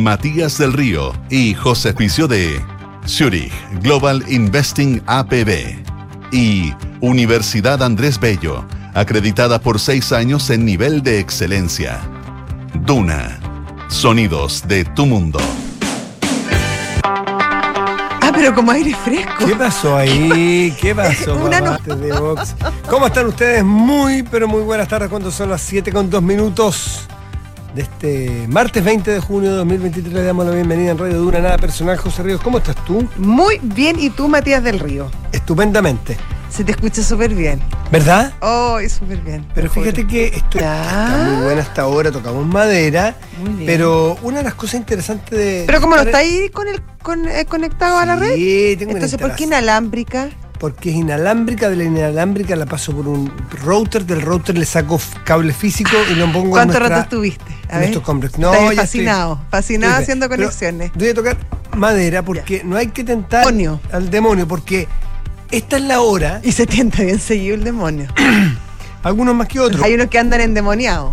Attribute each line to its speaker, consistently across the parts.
Speaker 1: con Matías del Río y José Picio de Zurich Global Investing APB y Universidad Andrés Bello, acreditada por seis años en nivel de excelencia. Duna, sonidos de tu mundo.
Speaker 2: Ah, pero como aire fresco.
Speaker 3: ¿Qué pasó ahí? ¿Qué pasó?
Speaker 2: Una no-
Speaker 3: de Vox? ¿Cómo están ustedes? Muy, pero muy buenas tardes. Cuando son las 7 con 2 minutos de este martes 20 de junio de 2023, le damos la bienvenida en Radio Dura, nada personal. José Ríos, ¿cómo estás tú?
Speaker 2: Muy bien, ¿y tú, Matías del Río?
Speaker 3: Estupendamente.
Speaker 2: Se te escucha súper bien.
Speaker 3: ¿Verdad?
Speaker 2: Oh, súper bien.
Speaker 3: Pero
Speaker 2: juro.
Speaker 3: fíjate que esto está muy buena hasta ahora, tocamos madera.
Speaker 2: Muy bien.
Speaker 3: Pero una de las cosas interesantes de.
Speaker 2: Pero como no está ahí con el, con, eh, conectado a la red,
Speaker 3: Sí, tengo
Speaker 2: entonces, ¿por qué inalámbrica?
Speaker 3: Porque es inalámbrica, de la inalámbrica la paso por un router, del router le saco cable físico y lo pongo en
Speaker 2: ¿Cuánto
Speaker 3: nuestra-
Speaker 2: rato estuviste? A
Speaker 3: en estos complex. No, ya
Speaker 2: fascinado,
Speaker 3: estoy-
Speaker 2: fascinado
Speaker 3: estoy-
Speaker 2: haciendo conexiones.
Speaker 3: Voy a tocar madera porque no hay que tentar
Speaker 2: Demonio.
Speaker 3: al demonio, porque esta es la hora,
Speaker 2: Y se tienta bien seguido el demonio.
Speaker 3: algunos más que otros,
Speaker 2: Hay unos que andan endemoniados.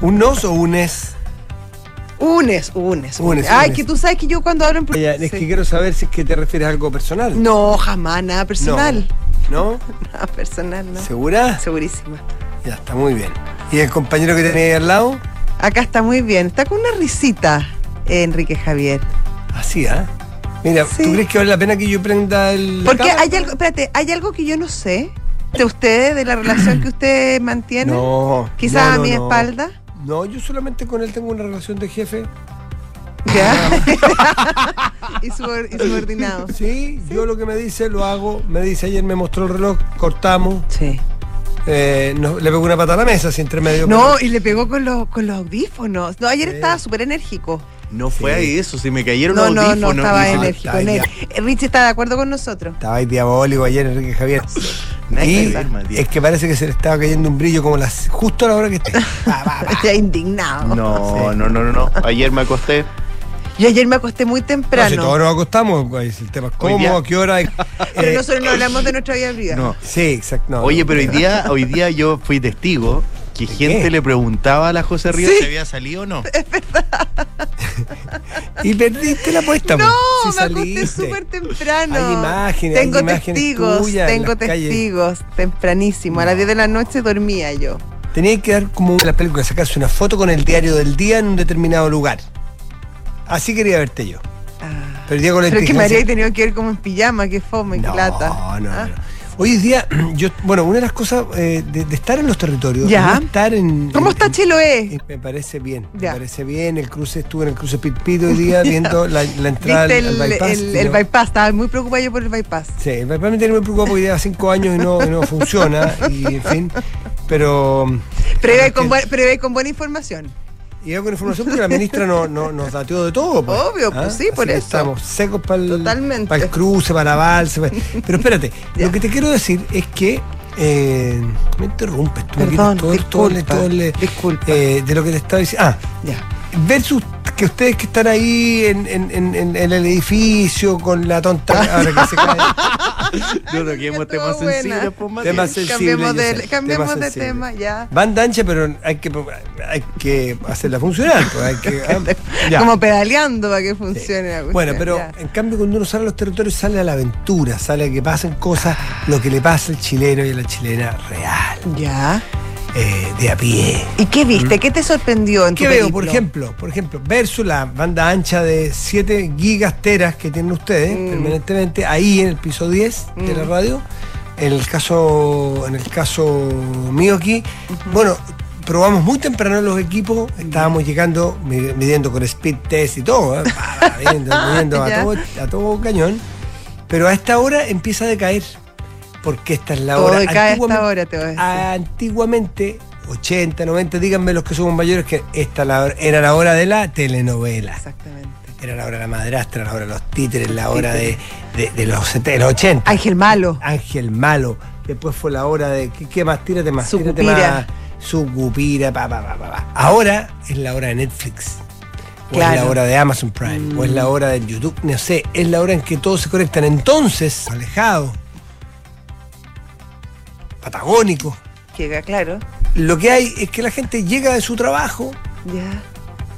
Speaker 3: unos o unes.
Speaker 2: Unes, unes,
Speaker 3: Unes,
Speaker 2: Ay,
Speaker 3: unes.
Speaker 2: que tú sabes que yo cuando hablo en...
Speaker 3: Ya, Es
Speaker 2: Sí.
Speaker 3: que quiero saber si es que te refieres a algo personal.
Speaker 2: No, jamás, nada personal.
Speaker 3: ¿No?
Speaker 2: Nada personal, ¿no?
Speaker 3: ¿Segura?
Speaker 2: Segurísima.
Speaker 3: Ya está muy bien. ¿Y el compañero que tenía ahí al lado?
Speaker 2: Acá está muy bien. Está con una risita, Enrique Javier.
Speaker 3: Así, ¿ah? Mira,
Speaker 2: Sí.
Speaker 3: ¿tú crees que vale la pena que yo prenda el.
Speaker 2: Porque
Speaker 3: cámara?
Speaker 2: hay algo, espérate, hay algo que yo no sé de ustedes, de la relación que ustedes mantienen.
Speaker 3: No.
Speaker 2: Quizás
Speaker 3: no,
Speaker 2: a
Speaker 3: no,
Speaker 2: mi
Speaker 3: no.
Speaker 2: espalda.
Speaker 3: No, yo solamente con él tengo una relación de jefe.
Speaker 2: ¿Ya? y, subor- y subordinado.
Speaker 3: Sí, yo lo que me dice lo hago. Me dice ayer me mostró el reloj, cortamos.
Speaker 2: Sí.
Speaker 3: eh, no- le pegó una pata a la mesa, así entre medio.
Speaker 2: No, y le pegó con los, con los audífonos. No, ayer
Speaker 3: Sí.
Speaker 2: estaba súper enérgico.
Speaker 4: No fue
Speaker 3: Sí.
Speaker 4: ahí eso, se me cayeron
Speaker 2: No, no, no
Speaker 4: audífonos.
Speaker 2: estaba enérgico. Eh, Richie está de acuerdo con nosotros.
Speaker 3: Estaba ahí diabólico ayer Enrique Javier. Y es que parece que se le estaba cayendo un brillo como las justo a la hora que esté.
Speaker 2: Ya indignado.
Speaker 4: No, no, no, no, no. Ayer me acosté.
Speaker 2: Yo ayer me acosté muy
Speaker 3: No,
Speaker 2: temprano.
Speaker 3: si todos nos acostamos, el tema es cómo, a qué hora.
Speaker 2: Pero
Speaker 3: eh,
Speaker 2: nosotros no hablamos de nuestra vida privada.
Speaker 4: No.
Speaker 3: Sí, exacto. no,
Speaker 4: Oye,
Speaker 3: no.
Speaker 4: pero hoy día, hoy día yo fui testigo que gente
Speaker 3: qué?
Speaker 4: le preguntaba a la José Ríos
Speaker 2: Sí.
Speaker 4: si había salido o no.
Speaker 3: Y perdiste la apuesta,
Speaker 2: No,
Speaker 3: pues, si
Speaker 2: me acosté
Speaker 3: saliste.
Speaker 2: súper temprano.
Speaker 3: Hay imágenes,
Speaker 2: Tengo
Speaker 3: hay imágenes
Speaker 2: testigos,
Speaker 3: tuyas
Speaker 2: tengo
Speaker 3: las calles.
Speaker 2: testigos, tempranísimo. A las 10 de la noche dormía yo.
Speaker 3: Tenía que dar como en las películas, sacarse una foto con el diario del día en un determinado lugar. Así quería verte yo.
Speaker 2: Ah.
Speaker 3: Pero hoy día con la
Speaker 2: Pero es que me habría tenido que ir como en pijama, que fome, que
Speaker 3: no,
Speaker 2: lata.
Speaker 3: No, no,
Speaker 2: Ah.
Speaker 3: no. Hoy día, yo, bueno, una de las cosas eh, de, de estar en los territorios,
Speaker 2: Ya.
Speaker 3: de estar en.
Speaker 2: ¿Cómo
Speaker 3: en-
Speaker 2: está Chiloé?
Speaker 3: en- Me parece bien,
Speaker 2: Ya.
Speaker 3: me parece bien. El cruce, estuve en el cruce Pitpito hoy día viendo la, la entrada al,
Speaker 2: el,
Speaker 3: al bypass.
Speaker 2: el- bypass, estaba muy preocupada yo por el bypass.
Speaker 3: Sí, el bypass me tiene muy preocupado porque lleva cinco años y no, y no funciona, y en fin. Pero. Es
Speaker 2: con,
Speaker 3: que-
Speaker 2: buen- iba con buena información.
Speaker 3: Y con información porque la ministra no, no- nos dateó de todo. pues.
Speaker 2: Obvio, pues sí, por
Speaker 3: Así
Speaker 2: eso.
Speaker 3: Estamos secos para el, para el cruce, para la balsa. Pero espérate, lo que te quiero decir es que. eh, me interrumpes, tú
Speaker 2: Perdón,
Speaker 3: todo,
Speaker 2: disculpa,
Speaker 3: todo el-
Speaker 2: disculpa.
Speaker 3: eh, de lo que te estaba diciendo. Ah,
Speaker 2: Ya.
Speaker 3: versus que ustedes que están ahí en, en- en- en- en el edificio con la tonta ahora que se cae.
Speaker 4: No toquemos temas sensibles, pues.
Speaker 3: Temas sensibles,
Speaker 2: Cambiemos de, cambiemos de tema, ya.
Speaker 3: Banda ancha, pero hay que, hay que hacerla funcionar. pues, hay que, ah.
Speaker 2: Como pedaleando para que funcione la cuestión,
Speaker 3: Bueno, pero
Speaker 2: ya.
Speaker 3: en cambio cuando uno sale a los territorios sale a la aventura, sale a que pasen cosas, lo que le pasa al chileno y a la chilena real,
Speaker 2: Ya.
Speaker 3: Eh, de a pie.
Speaker 2: ¿Y qué viste? ¿Qué te sorprendió en
Speaker 3: ¿Qué
Speaker 2: tu
Speaker 3: veo,
Speaker 2: periplo?
Speaker 3: por ejemplo? Por ejemplo, versus la banda ancha de 7 gigas teras que tienen ustedes
Speaker 2: Mm.
Speaker 3: permanentemente ahí en el piso 10 de la
Speaker 2: Mm.
Speaker 3: radio. En el caso, en el caso mío aquí, bueno, probamos muy temprano los equipos, estábamos llegando, mi- midiendo con speed test y todo, ¿eh? Midiendo, midiendo a, todo, a todo cañón. Pero a esta hora empieza a decaer, porque esta es la
Speaker 2: Todo
Speaker 3: hora.
Speaker 2: decae a esta
Speaker 3: Antiguamente-
Speaker 2: hora, te voy a decir.
Speaker 3: Antiguamente, 80, 90, díganme los que somos mayores que esta era la hora de la telenovela.
Speaker 2: Exactamente.
Speaker 3: Era la hora de la madrastra, la hora de los títeres, la hora de, de- de los, 70, de los 80.
Speaker 2: Ángel Malo.
Speaker 3: Ángel Malo. Después fue la hora de. ¿Qué, qué más? Tírate más. Tírate más. Sucupira, pa, pa, pa, pa. Ahora es la hora de Netflix. O es la hora de Amazon Prime. O es la hora de YouTube. No sé. Es la hora en que todos se conectan. Entonces, alejado. Patagónico.
Speaker 2: Llega, claro.
Speaker 3: Lo que hay es que la gente llega de su trabajo
Speaker 2: Ya.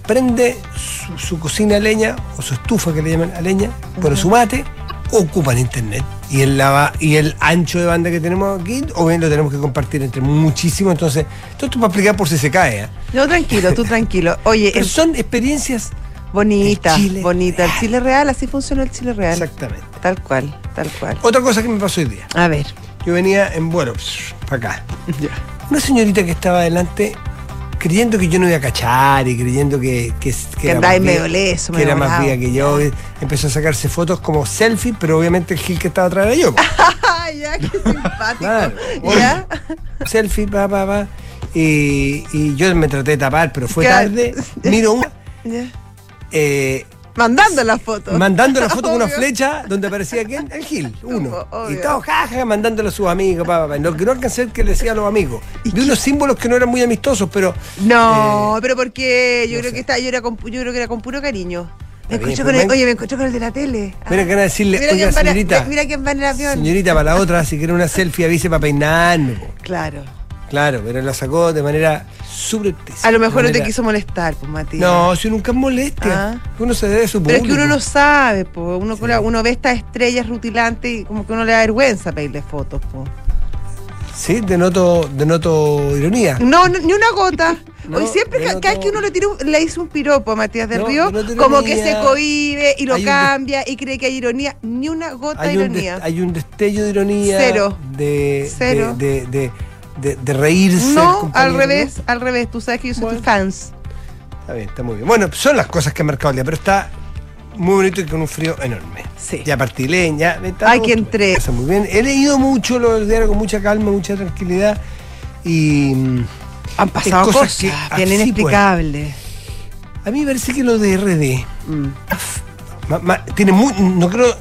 Speaker 3: prende su, su cocina a leña o su estufa que le llaman a leña, pone su mate, ocupan internet. Y el, lava, y el ancho de banda que tenemos aquí, o bien lo tenemos que compartir entre muchísimos. Entonces, todo esto para explicar por si se cae. ¿eh?
Speaker 2: No, tranquilo, tú tranquilo. Oye,
Speaker 3: Pero son experiencias.
Speaker 2: bonita, bonita. El. Chile real, así funciona el Chile real.
Speaker 3: Exactamente.
Speaker 2: Tal cual, tal cual.
Speaker 3: Otra cosa que me pasó hoy día.
Speaker 2: A ver.
Speaker 3: Yo venía en vuelo, para acá. Una señorita que estaba adelante creyendo que yo no iba a cachar y creyendo que, que,
Speaker 2: Que
Speaker 3: era más
Speaker 2: medio leso,
Speaker 3: que era más vieja que yo. Empezó a sacarse fotos como selfie, pero obviamente el Gil que estaba atrás era yo.
Speaker 2: ya, qué simpático.
Speaker 3: Claro.
Speaker 2: ¿Ya?
Speaker 3: selfie, pa, pa, pa. Y, y yo me traté de tapar, pero fue tarde. Miro una. Eh,
Speaker 2: Mandando la foto.
Speaker 3: mandando la foto con una flecha donde aparecía quién? El Gil, uno.
Speaker 2: Obvio.
Speaker 3: Y todo jaja, mandándole a sus amigos, pa, pa, pa. Lo que no alcancé a ver que le decía a los amigos. Vi unos símbolos que no eran muy amistosos, pero.
Speaker 2: No,
Speaker 3: eh,
Speaker 2: pero porque yo
Speaker 3: no
Speaker 2: creo
Speaker 3: sé.
Speaker 2: que está, yo, era con, yo creo que era con puro cariño. Me
Speaker 3: bien,
Speaker 2: con el, oye, me encontré con el de la tele. Ah.
Speaker 3: Mira que van a decirle,
Speaker 2: Mira
Speaker 3: oiga, señorita.
Speaker 2: Mira quién va en el avión.
Speaker 3: Señorita, para la otra, si quiere una selfie, avise para peinarme.
Speaker 2: Claro.
Speaker 3: Claro, pero la sacó de manera subrepticia.
Speaker 2: A lo mejor no te quiso molestar, pues, Matías.
Speaker 3: No, si nunca es molestia.
Speaker 2: Ah.
Speaker 3: Uno se debe a su
Speaker 2: Pero es que uno
Speaker 3: público.
Speaker 2: no sabe, pues. Uno, uno ve estas estrellas rutilantes y como que uno le da vergüenza pedirle fotos, pues.
Speaker 3: Sí, denoto, denoto ironía.
Speaker 2: No, no, ni una gota.
Speaker 3: No,
Speaker 2: Hoy siempre,
Speaker 3: no
Speaker 2: cada vez que uno le, tira le hizo un piropo a Matías del
Speaker 3: No,
Speaker 2: Río, como que se cohíbe y lo
Speaker 3: Hay un de-
Speaker 2: cambia y cree que hay ironía. Ni una gota de
Speaker 3: Hay
Speaker 2: ironía.
Speaker 3: hay un destello de ironía.
Speaker 2: Cero.
Speaker 3: De,
Speaker 2: Cero.
Speaker 3: De, de, de, de reírse.
Speaker 2: no, al revés, al revés. Tú sabes que yo soy
Speaker 3: Bueno.
Speaker 2: tu fans.
Speaker 3: Está bien, está muy bien. Bueno, son las cosas que han marcado el día, pero está muy bonito y con un frío enorme.
Speaker 2: Sí.
Speaker 3: Ya partí leña. está
Speaker 2: Ay,
Speaker 3: todo
Speaker 2: que entré.
Speaker 3: Está muy bien. He leído mucho los diarios con mucha calma, mucha tranquilidad. Y mm,
Speaker 2: Han pasado
Speaker 3: cosas
Speaker 2: cosas,
Speaker 3: que-
Speaker 2: bien
Speaker 3: pues. a mí me parece que lo de RD
Speaker 2: Mm.
Speaker 3: ma- ma- tiene muy. No creo,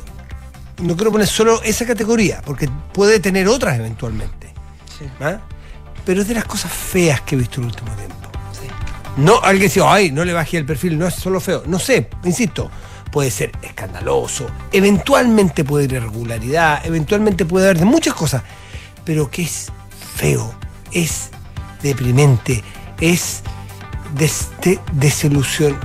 Speaker 3: no quiero poner solo esa categoría, porque puede tener otras eventualmente. ¿Ah? Pero es de las cosas feas que he visto en el último tiempo. No, alguien dice, ay, no le bajé el perfil, no es solo feo. No sé, insisto, puede ser escandaloso, eventualmente puede haber irregularidad, eventualmente puede haber de muchas cosas, pero que es feo, es deprimente, es des- de- desilusión,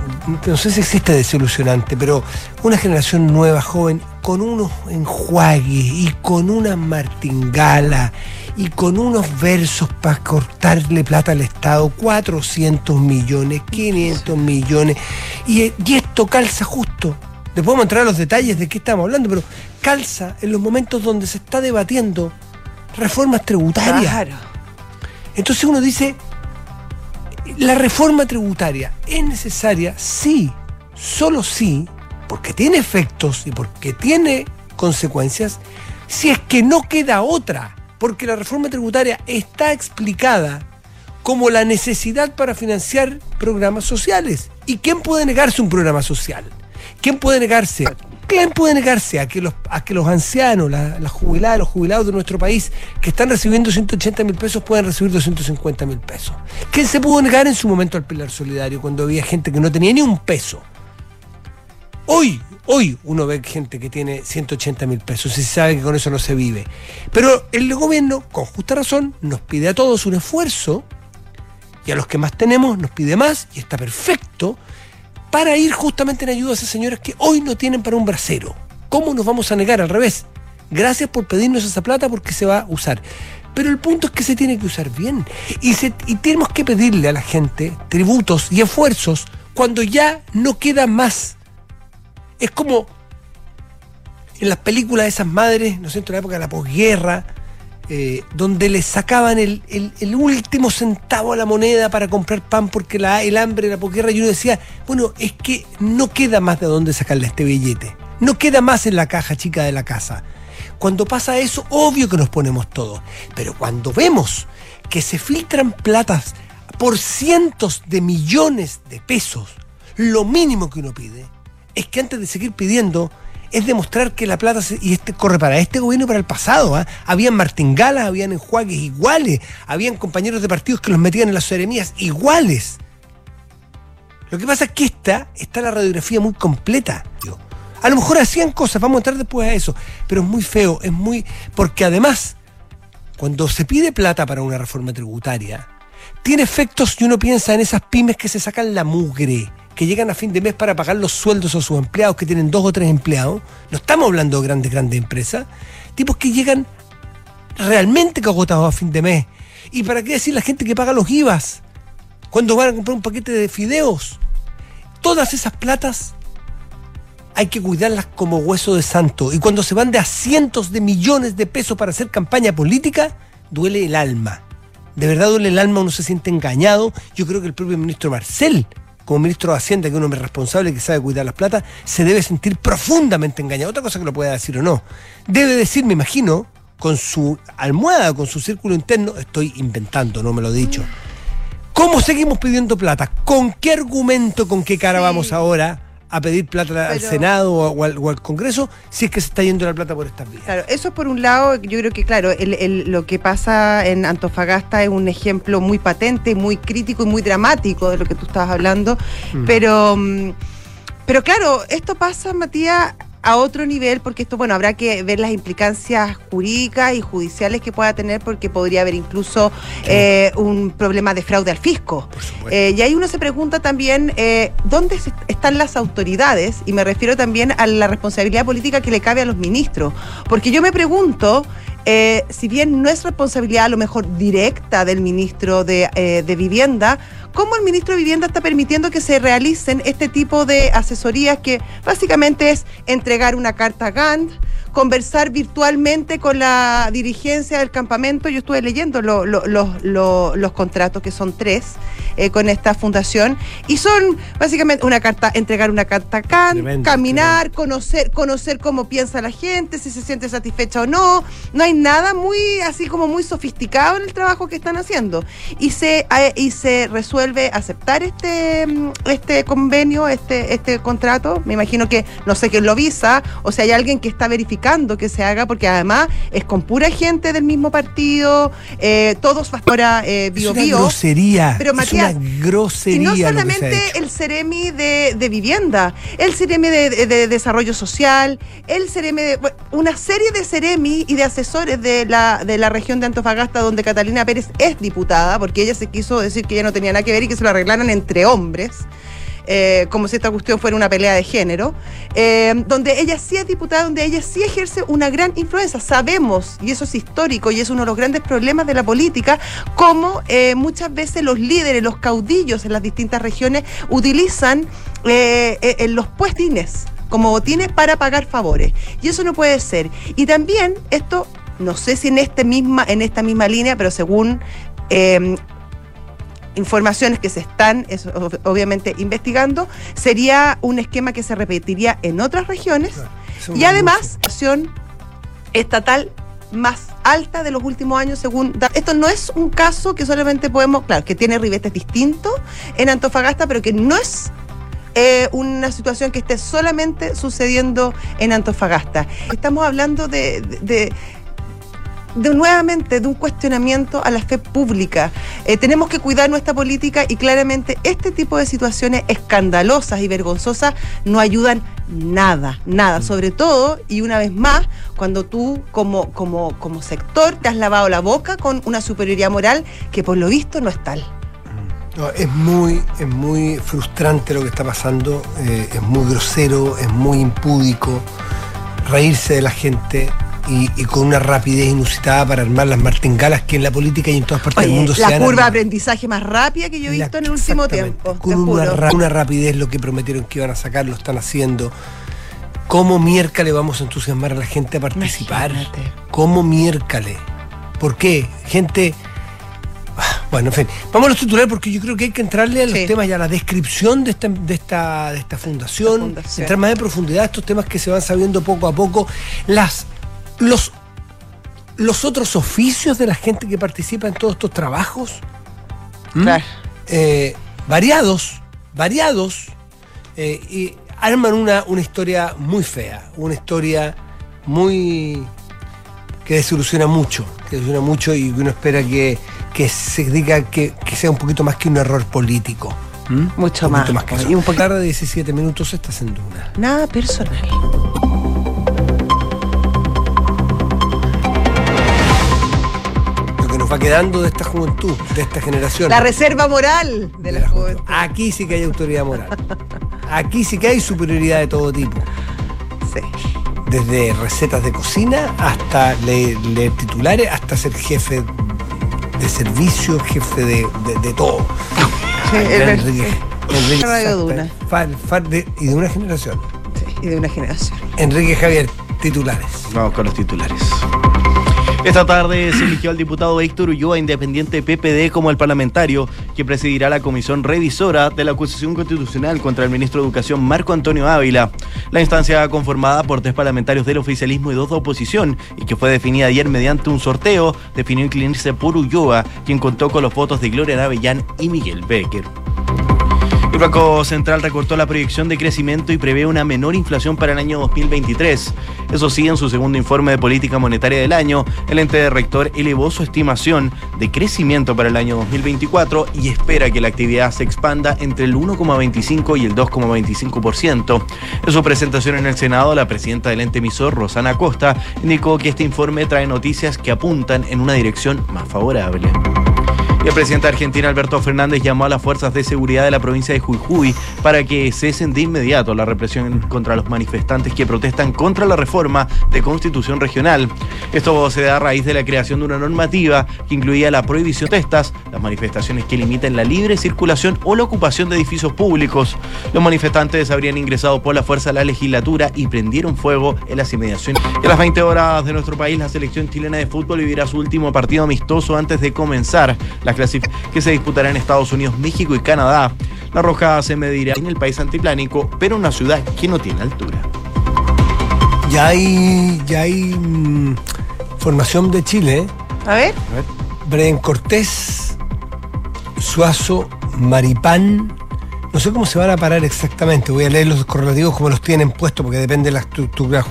Speaker 3: no sé si existe desilusionante, pero una generación nueva, joven, con unos enjuagues y con una martingala y con unos versos para cortarle plata al Estado, 400 millones, 500 millones, y, y esto calza justo. Después vamos a entrar a los detalles de qué estamos hablando, pero calza en los momentos donde se está debatiendo reformas tributarias.
Speaker 2: Claro.
Speaker 3: Entonces uno dice, la reforma tributaria es necesaria, sí, solo sí, porque tiene efectos y porque tiene consecuencias, si es que no queda otra, porque la reforma tributaria está explicada como la necesidad para financiar programas sociales. ¿Y quién puede negarse un programa social? ¿Quién puede negarse? ¿Quién puede negarse a que los, a que los ancianos, la- las jubiladas, los jubilados de nuestro país que están recibiendo 180 mil pesos puedan recibir 250 mil pesos? ¿Quién se pudo negar en su momento al pilar solidario cuando había gente que no tenía ni un peso? Hoy, hoy uno ve gente que tiene 180 mil pesos y se sabe que con eso no se vive. Pero el gobierno, con justa razón, nos pide a todos un esfuerzo y a los que más tenemos nos pide más y está perfecto para ir justamente en ayuda a esas señoras que hoy no tienen para un brasero. ¿Cómo nos vamos a negar? Al revés. Gracias por pedirnos esa plata porque se va a usar. Pero el punto es que se tiene que usar bien. Y, y tenemos que pedirle a la gente tributos y esfuerzos cuando ya no queda más. Es como en las películas de esas madres, ¿no es cierto?, en la época de la posguerra, eh, donde le sacaban el, último centavo a la moneda para comprar pan porque el hambre de la posguerra, y uno decía, bueno, es que no queda más de dónde sacarle este billete, no queda más en la caja chica de la casa. Cuando pasa eso, obvio que nos ponemos todos, pero cuando vemos que se filtran platas por cientos de millones de pesos, lo mínimo que uno pide es que antes de seguir pidiendo es demostrar que la plata se- y este corre para este gobierno y para el pasado. ¿ah? Habían martingalas, habían enjuagues iguales, habían compañeros de partidos que los metían en las seremías iguales. Lo que pasa es que esta está la radiografía muy completa. A lo mejor hacían cosas, vamos a entrar después a eso, pero es muy feo, es muy. Porque además, cuando se pide plata para una reforma tributaria, tiene efectos y uno piensa en esas pymes que se sacan la mugre, que llegan a fin de mes para pagar los sueldos a sus empleados, que tienen dos o tres empleados. No estamos hablando de grandes, grandes empresas. Tipos que llegan realmente agotados a fin de mes. ¿Y para qué decir la gente que paga los IVAs? Cuando van a comprar un paquete de fideos. Todas esas platas hay que cuidarlas como hueso de santo. Y cuando se van de a cientos de millones de pesos para hacer campaña política, duele el alma. De verdad duele el alma, uno se siente engañado. Yo creo que el propio ministro Marcel, como ministro de Hacienda, que es un hombre responsable que sabe cuidar las plata, se debe sentir profundamente engañado. Otra cosa que lo pueda decir o no. Debe decir, me imagino, con su almohada, con su círculo interno, estoy inventando, no me lo he dicho. ¿Cómo seguimos pidiendo plata? ¿Con qué argumento, con qué cara
Speaker 2: Sí.
Speaker 3: vamos ahora a pedir plata al Senado o, o al, o al Congreso si es que se está yendo la plata por estas vías?
Speaker 2: Claro, eso por un lado, yo creo que claro, el- el- lo que pasa en Antofagasta es un ejemplo muy patente, muy crítico y muy dramático de lo que tú estabas hablando, pero, mm, pero claro, esto pasa, Matías, a otro nivel, porque esto, bueno, habrá que ver las implicancias jurídicas y judiciales que pueda tener, porque podría haber incluso eh, un problema de fraude al fisco. Eh, y ahí uno se pregunta también eh, dónde están las autoridades, y me refiero también a la responsabilidad política que le cabe a los ministros. Porque yo me pregunto, si bien no es responsabilidad a lo mejor directa del ministro de, de Vivienda, ¿cómo el ministro de Vivienda está permitiendo que se realicen este tipo de asesorías que básicamente es entregar una carta a Gantt? conversar virtualmente con la dirigencia del campamento. Yo estuve leyendo lo- lo- los- lo- los contratos, que son tres, eh, con esta fundación, y son básicamente una carta, entregar una carta a Kant,
Speaker 3: Tremendo,
Speaker 2: caminar, conocer, conocer cómo piensa la gente, si se siente satisfecha o no. No hay nada muy, así como muy sofisticado en el trabajo que están haciendo. Y se, eh, y se resuelve aceptar este, mm, este convenio, este, este contrato. Me imagino que no sé quién lo visa, o sea, hay alguien que está verificando que se haga, porque además es con pura gente del mismo partido, eh, todos ahora eh,
Speaker 3: Es
Speaker 2: bio,
Speaker 3: una
Speaker 2: bio.
Speaker 3: grosería.
Speaker 2: Pero,
Speaker 3: es
Speaker 2: Matías,
Speaker 3: una grosería.
Speaker 2: Y no solamente el Ceremi de, de vivienda, el Ceremi de, de- de desarrollo social, el Ceremi de una serie de Ceremi y de asesores de la, de la región de Antofagasta donde Catalina Pérez es diputada, porque ella se quiso decir que ella no tenía nada que ver y que se lo arreglaran entre hombres. eh, como si esta cuestión fuera una pelea de género, eh, donde ella sí es diputada, donde ella sí ejerce una gran influencia. Sabemos, y eso es histórico, y es uno de los grandes problemas de la política, cómo eh, muchas veces los líderes, los caudillos en las distintas regiones utilizan los puestines como botines para pagar favores. Y eso no puede ser. Y también esto, no sé si en, este misma, en esta misma línea, pero según... informaciones que se están es, ob- obviamente investigando, sería un esquema que se repetiría en otras regiones
Speaker 3: Claro,
Speaker 2: y además la acción estatal más alta de los últimos años según esto no es un caso que solamente podemos claro que tiene ribetes distintos en Antofagasta pero que no es eh, una situación que esté solamente sucediendo en Antofagasta. Estamos hablando de, de- de- de nuevamente de un cuestionamiento a la fe pública. Eh, tenemos que cuidar nuestra política y claramente este tipo de situaciones escandalosas y vergonzosas no ayudan nada, nada. Sobre todo, y una vez más, cuando tú como, como, como sector te has lavado la boca con una superioridad moral que por lo visto no es tal.
Speaker 3: No, es muy, es muy frustrante lo que está pasando, eh, es muy grosero, es muy impúdico, reírse de la gente y, y con una rapidez inusitada para armar las martingalas que en la política y en todas partes del mundo se
Speaker 2: la curva de aprendizaje más rápida que yo he
Speaker 3: La-
Speaker 2: visto en el último tiempo.
Speaker 3: Con una,
Speaker 2: juro.
Speaker 3: ra- una rapidez lo que prometieron que iban a sacar, lo están haciendo. ¿Cómo miércale vamos a entusiasmar a la gente a participar?
Speaker 2: Imagínate.
Speaker 3: ¿Cómo miércale? ¿Por qué? Gente. Bueno, en fin, vamos a los titulares porque yo creo que hay que entrarle a los
Speaker 2: Sí.
Speaker 3: temas y a la descripción de esta, de esta, de esta fundación,
Speaker 2: Esta fundación.
Speaker 3: entrar más en profundidad a estos temas que se van sabiendo poco a poco, las, los, los otros oficios de la gente que participa en todos estos trabajos.
Speaker 2: Claro.
Speaker 3: eh, variados, variados, eh, y arman una, una historia muy fea, una historia muy que desilusiona mucho, que desilusiona mucho y que uno espera que, que se diga que, que sea un poquito más que un error político. ¿Mm?
Speaker 2: Mucho
Speaker 3: Un poquito
Speaker 2: más,
Speaker 3: que
Speaker 2: y
Speaker 3: eso.
Speaker 2: un poquito-
Speaker 3: tarde, 17 minutos, estás en Duna.
Speaker 2: Nada personal.
Speaker 3: Nos va quedando de esta juventud, de esta generación.
Speaker 2: La reserva moral de la juventud.
Speaker 3: Aquí sí que hay autoridad moral. Aquí sí que hay superioridad de todo tipo.
Speaker 2: Sí.
Speaker 3: Desde recetas de cocina hasta leer, leer titulares, hasta ser jefe de servicio, jefe de, de- de todo.
Speaker 2: Sí, es.
Speaker 3: Enrique- Enrique-
Speaker 2: Radio Duna.
Speaker 3: Far- far de- y de una generación.
Speaker 2: Sí, y de una generación.
Speaker 3: Enrique Javier, titulares.
Speaker 4: Vamos con los titulares. Esta tarde se eligió al diputado Héctor Ulloa, independiente PPD, como el parlamentario que presidirá la comisión revisora de la acusación constitucional contra el ministro de Educación Marco Antonio Ávila. La instancia conformada por tres parlamentarios del oficialismo y dos de oposición y que fue definida ayer mediante un sorteo, definió inclinarse por Ulloa, quien contó con los votos de Gloria Navellán y Miguel Becker. El Banco Central recortó la proyección de crecimiento y prevé una menor inflación para el año 2023. Eso sí, en su segundo informe de política monetaria del año, el ente rector elevó su estimación de crecimiento para el año 2024 y espera que la actividad se expanda entre el 1,25 y el 2,25%. En su presentación en el Senado, la presidenta del ente emisor, Rosana Costa, indicó que este informe trae noticias que apuntan en una dirección más favorable. Y el presidente argentino Alberto Fernández llamó a las fuerzas de seguridad de la provincia de Jujuy para que cesen de inmediato la represión contra los manifestantes que protestan contra la reforma de constitución regional. Esto se da a raíz de la creación de una normativa que incluía la prohibición de protestas, las manifestaciones que limiten la libre circulación o la ocupación de edificios públicos. Los manifestantes habrían ingresado por la fuerza a la legislatura y prendieron fuego en las inmediaciones. A las 20 horas de nuestro país, la selección chilena de fútbol vivirá su último partido amistoso antes de comenzar la clasificación que se disputará en Estados Unidos, México y Canadá. La Roja se medirá en el país antiplánico, pero en una ciudad que no tiene altura.
Speaker 3: Ya hay, ya hay mm, formación de Chile. ¿eh?
Speaker 2: A ver.
Speaker 3: Bren Cortés, Suazo, Maripán. No sé cómo se van a parar exactamente. Voy a leer los correlativos como los tienen puestos porque depende de la estructura.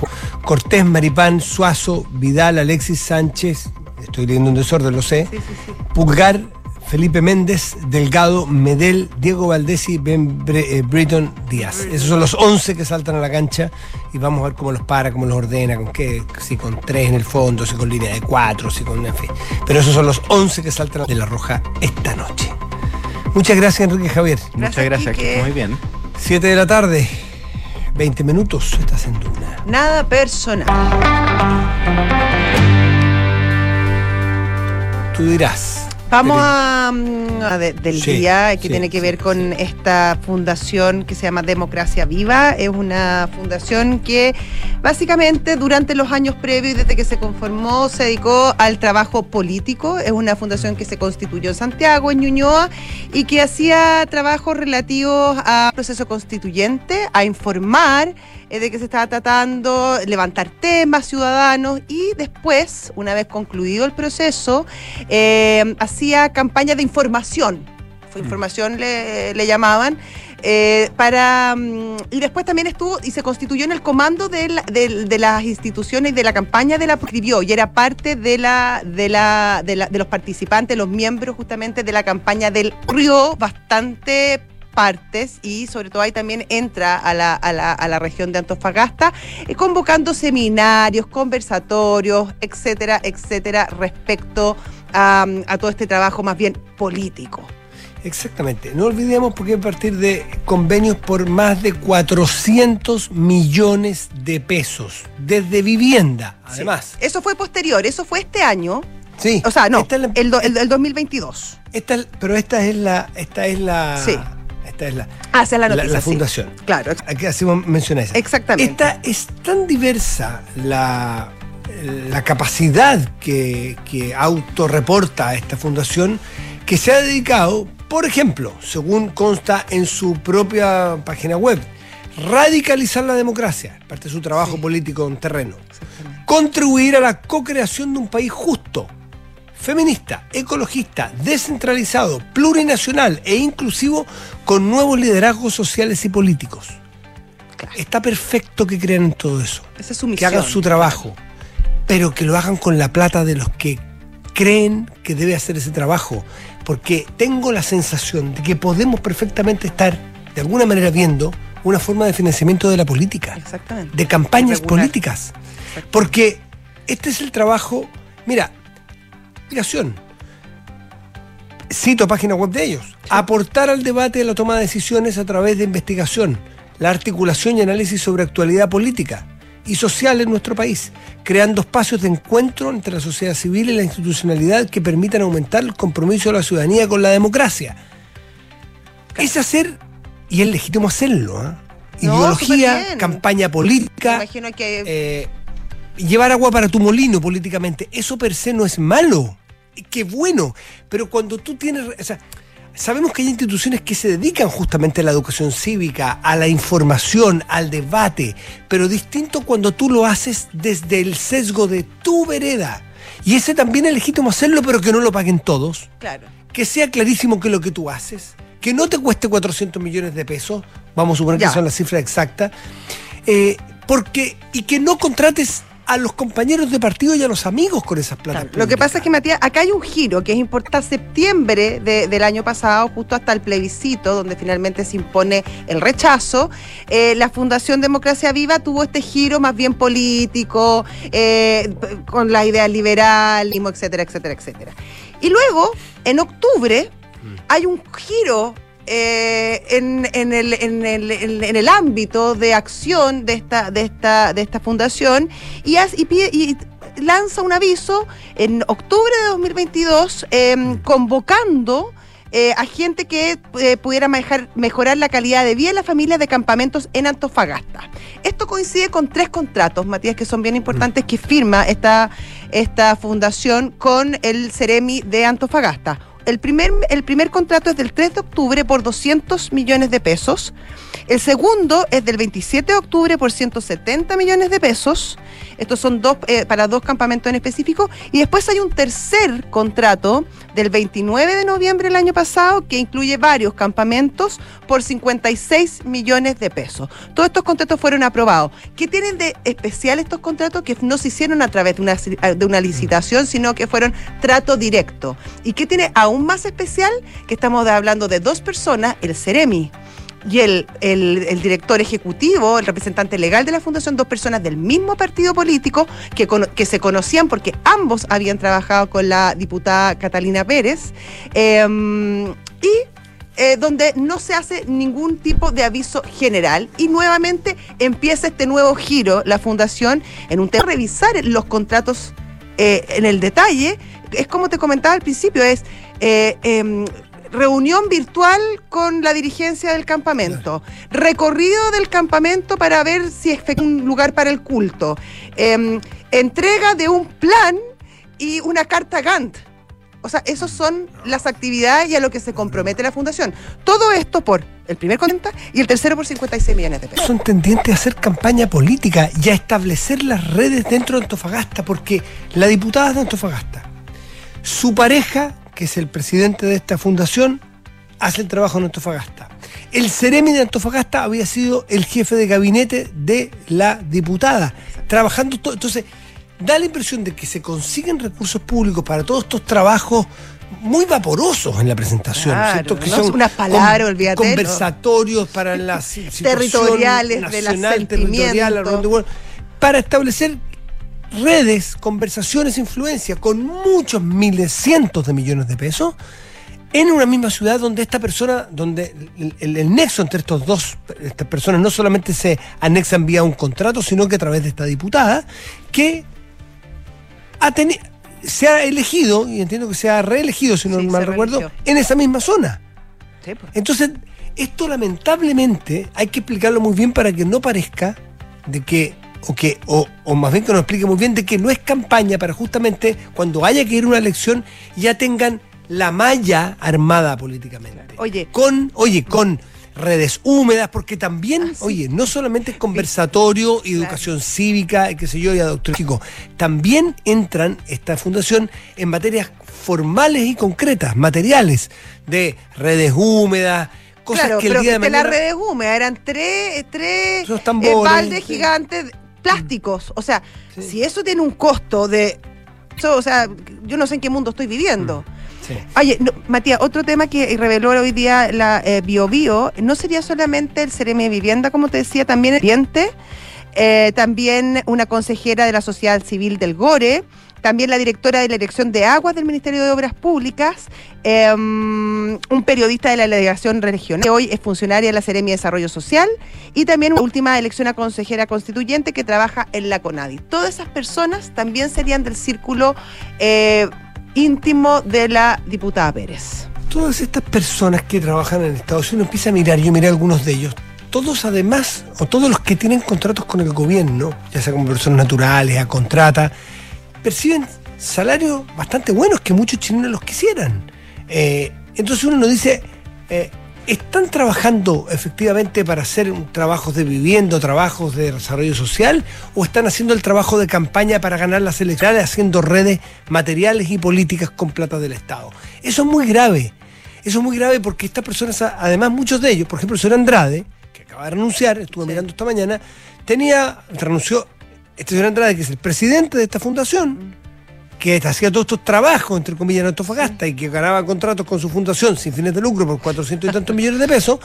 Speaker 3: Cortés, Maripán, Suazo, Vidal, Alexis Sánchez. Estoy leyendo un desorden, lo sé.
Speaker 2: Sí, sí, sí.
Speaker 3: Pulgar, Felipe Méndez, Delgado, Medel, Diego Valdés y Ben Bre- eh, Britton Díaz. Esos son los 11 que saltan a la cancha y vamos a ver cómo los para, cómo los ordena, con qué, si con 3 en el fondo, si con línea de 4, si con... En fin. Pero esos son los 11 que saltan de la roja esta noche. Muchas gracias, Enrique Javier.
Speaker 4: Muchas gracias,
Speaker 2: Quique.
Speaker 4: que muy bien.
Speaker 3: 7 de la tarde, 20 minutos, estás en Duna.
Speaker 2: Nada personal.
Speaker 3: Tú dirás.
Speaker 2: Vamos a, mm, a de- del
Speaker 3: Sí,
Speaker 2: día que
Speaker 3: sí,
Speaker 2: tiene que
Speaker 3: sí,
Speaker 2: ver con esta fundación que se llama Democracia Viva. Es una fundación que básicamente durante los años previos y desde que se conformó se dedicó al trabajo político. Es una fundación que se constituyó en Santiago, en Ñuñoa, y que hacía trabajos relativos al proceso constituyente, a informar eh, de qué se estaba tratando, levantar temas ciudadanos y después, una vez concluido el proceso, eh, hacía campañas de información. Fue información le, le llamaban. eh, para mm, y después también estuvo y se constituyó en el comando de, la- de- de las instituciones y de la campaña de la escribió y era parte de la de la de, la- de los participantes los miembros justamente de la campaña del Río bastante partes y sobre todo ahí también entra a la, a la, a la región de Antofagasta eh, convocando seminarios, conversatorios, etcétera, etcétera, respecto a, a todo este trabajo más bien político.
Speaker 3: Exactamente. No olvidemos porque a partir de convenios por más de 400 millones de pesos, desde vivienda, además.
Speaker 2: Sí. Eso fue posterior, eso fue este año,
Speaker 3: Sí.
Speaker 2: o sea, no,
Speaker 3: Esta es la-
Speaker 2: el, do- el- el 2022.
Speaker 3: esta es- pero esta es la, esta es la,
Speaker 2: Sí.
Speaker 3: Esta es la,
Speaker 2: Ah, esa es la
Speaker 3: la-
Speaker 2: noticia.
Speaker 3: la
Speaker 2: sí.
Speaker 3: fundación.
Speaker 2: Claro,
Speaker 3: Aquí hacemos mención a esa.
Speaker 2: exactamente.
Speaker 3: Esta es tan diversa la, la capacidad que, que autorreporta esta fundación que se ha dedicado, por ejemplo, según consta en su propia página web, radicalizar la democracia, parte de su trabajo político en terreno, contribuir a la co-creación de un país justo, feminista, ecologista, descentralizado, plurinacional e inclusivo con nuevos liderazgos sociales y políticos. Está perfecto que crean en todo eso,
Speaker 2: esa es su
Speaker 3: que
Speaker 2: misión.
Speaker 3: hagan su trabajo, pero que lo hagan con la plata de los que creen que debe hacer ese trabajo, porque tengo la sensación de que podemos perfectamente estar de alguna manera viendo una forma de financiamiento de la política
Speaker 2: Exactamente.
Speaker 3: de campañas políticas. Porque este es el trabajo. Mira, explicación. cito página web de ellos, aportar al debate a la toma de decisiones a través de investigación, la articulación y análisis sobre actualidad política y social en nuestro país, creando espacios de encuentro entre la sociedad civil y la institucionalidad que permitan aumentar el compromiso de la ciudadanía con la democracia. Es hacer, y es legítimo hacerlo.
Speaker 2: No,
Speaker 3: ideología, campaña política,
Speaker 2: imagino que
Speaker 3: eh, llevar agua para tu molino políticamente, eso per se no es malo. Qué bueno. Pero cuando tú tienes. O sea, sabemos que hay instituciones que se dedican justamente a la educación cívica, a la información, al debate. Pero distinto cuando tú lo haces desde el sesgo de tu vereda. Y ese también es legítimo hacerlo, pero que no lo paguen todos
Speaker 2: claro.
Speaker 3: que sea clarísimo que lo que tú haces, que no te cueste 400 millones de pesos, vamos a suponer
Speaker 2: Ya.
Speaker 3: que son las cifras exactas, eh, porque, y que no contrates a los compañeros de partido y a los amigos con esas plata.
Speaker 2: Claro, Lo que pasa es que, Matías, acá hay un giro que es importante. Septiembre de- del año pasado, justo hasta el plebiscito, donde finalmente se impone el rechazo, eh, la Fundación Democracia Viva tuvo este giro más bien político, eh, con la idea liberal, etcétera, etcétera, etcétera. Y luego, en octubre, hay un giro eh, en, en el, en, el, en- en el ámbito de acción de esta, de esta, de esta fundación y, pide- y lanza un aviso en octubre de 2022 eh, convocando eh, a gente que eh, pudiera mejorar la calidad de vida de las familias de campamentos en Antofagasta. Esto coincide con tres contratos, Matías, que son bien importantes, que firma esta, esta fundación con el Ceremi de Antofagasta. El primer, el primer contrato es del 3 de octubre por 200 millones de pesos. El segundo es del 27 de octubre por 170 millones de pesos. Estos son dos eh, para dos campamentos en específico. Y después hay un tercer contrato del 29 de noviembre del año pasado que incluye varios campamentos por 56 millones de pesos. Todos estos contratos fueron aprobados. ¿Qué tienen de especial estos contratos? Que no se hicieron a través de una, de una licitación, sino que fueron trato directo. ¿Y qué tiene aún más especial? Que estamos hablando de dos personas, el Ceremi y el, director ejecutivo, el representante legal de la fundación, dos personas del mismo partido político que, se conocían porque ambos habían trabajado con la diputada Catalina Pérez. eh, y eh, donde no se hace ningún tipo de aviso general y nuevamente empieza este nuevo giro, la fundación, en un tema revisar los contratos eh, en el detalle. Es como te comentaba al principio, es eh, em, reunión virtual con la dirigencia del campamento, recorrido del campamento para ver si es un lugar para el culto, em, entrega de un plan y una carta Gantt. O sea, esos son las actividades y a lo que se compromete la fundación. Todo esto por el primer 40 y el tercero por 56 millones de pesos.
Speaker 3: son tendientes a hacer campaña política y a establecer las redes dentro de Antofagasta, porque la diputada es de Antofagasta. Su pareja, que es el presidente de esta fundación, hace el trabajo en Antofagasta. El Ceremi de Antofagasta había sido el jefe de gabinete de la diputada, trabajando todo. Entonces, da la impresión de que se consiguen recursos públicos para todos estos trabajos muy vaporosos en la presentación,
Speaker 2: Claro,
Speaker 3: ¿cierto? Que
Speaker 2: ¿no?
Speaker 3: son
Speaker 2: Unas palabras,
Speaker 3: con-
Speaker 2: olvídate, ¿no?
Speaker 3: conversatorios para la si- situación
Speaker 2: Territoriales,
Speaker 3: nacional, territorial, the world, para establecer redes, conversaciones, influencia con muchos miles, cientos de millones de pesos en una misma ciudad donde esta persona, donde el, el- el nexo entre estos dos, estas personas no solamente se anexan vía un contrato, sino que a través de esta diputada, que ha teni- se ha elegido, y entiendo que se ha reelegido, si no
Speaker 2: Sí,
Speaker 3: mal recuerdo,
Speaker 2: reeligió.
Speaker 3: en esa misma zona.
Speaker 2: Sí, pues.
Speaker 3: Entonces, esto lamentablemente hay que explicarlo muy bien para que no parezca de que, o que, o, o más bien que nos explique muy bien de que no es campaña para justamente cuando haya que ir a una elección ya tengan la malla armada políticamente.
Speaker 2: Oye.
Speaker 3: Con, oye, con redes húmedas, porque también,
Speaker 2: Ah, sí.
Speaker 3: oye, no solamente es conversatorio, y educación cívica, y qué sé yo, y adoctrinamiento, también entran esta fundación en materias formales y concretas, materiales, de redes húmedas, cosas
Speaker 2: claro,
Speaker 3: que el
Speaker 2: pero
Speaker 3: día de
Speaker 2: que las
Speaker 3: mañana...
Speaker 2: redes húmedas eran tres, tres eh, baldes
Speaker 3: sí.
Speaker 2: gigantes plásticos. O sea,
Speaker 3: Sí.
Speaker 2: si eso tiene un costo de. o sea, yo no sé en qué mundo estoy viviendo.
Speaker 3: Sí.
Speaker 2: Oye, no, Matías, otro tema que reveló hoy día la eh, BioBio, no sería solamente el Ceremi de Vivienda, como te decía, también el ambiente. eh, también una consejera de la sociedad civil del GORE, también la directora de la Dirección de Aguas del Ministerio de Obras Públicas, eh, un periodista de la delegación regional, que hoy es funcionaria de la Seremia de Desarrollo Social, y también una última elección a consejera constituyente que trabaja en la CONADI. Todas esas personas también serían del círculo eh, íntimo de la diputada Pérez.
Speaker 3: Todas estas personas que trabajan en el Estado, si uno empieza a mirar, yo miré algunos de ellos, todos además, o todos los que tienen contratos con el gobierno, ya sea como personas naturales, a contrata, perciben salarios bastante buenos que muchos chilenos los quisieran. Eh, entonces uno nos dice, eh, ¿están trabajando efectivamente para hacer trabajos de vivienda, trabajos de desarrollo social, o están haciendo el trabajo de campaña para ganar las elecciones, haciendo redes materiales y políticas con plata del Estado? Eso es muy grave. Eso es muy grave porque estas personas, además muchos de ellos, por ejemplo el señor Andrade, que acaba de renunciar, estuve mirando esta mañana, tenía, renunció este señor Andrade, que es el presidente de esta fundación, que hacía todos estos trabajos, entre comillas, en Antofagasta y que ganaba contratos con su fundación sin fines de lucro por 400 y tantos millones de pesos,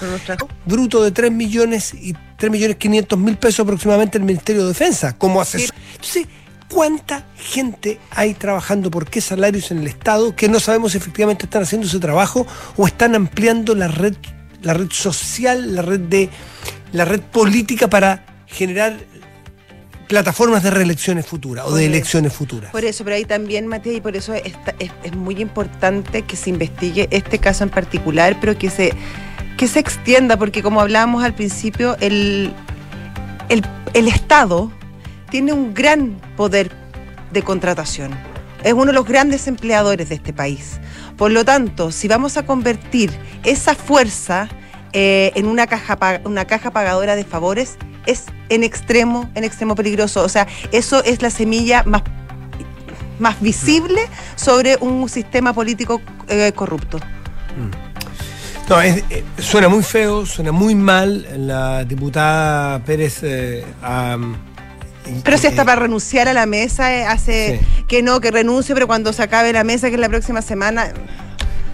Speaker 3: bruto de 3 millones y 3 millones 500 mil pesos aproximadamente el Ministerio de Defensa como asesor. Entonces, ¿cuánta gente hay trabajando por qué salarios en el Estado que no sabemos si efectivamente están haciendo ese trabajo o están ampliando la red, la red social, la red de la red política para generar plataformas de reelecciones futuras o de elecciones futuras.
Speaker 2: Por eso, pero ahí también, Matías, y por eso es, es, muy importante que se investigue este caso en particular, pero que se, que se extienda, porque como hablábamos al principio, el, el, el Estado tiene un gran poder de contratación. Es uno de los grandes empleadores de este país. Por lo tanto, si vamos a convertir esa fuerza eh, en una caja, una caja pagadora de favores, es en extremo, en extremo peligroso. O sea, eso es la semilla más, más visible sobre un sistema político eh, corrupto.
Speaker 3: Mm. No, eh, suena muy feo, suena muy mal. La diputada Pérez eh,
Speaker 2: pero si está para renunciar a la mesa, hace que no, que renuncie, pero cuando se acabe la mesa, que es la próxima semana,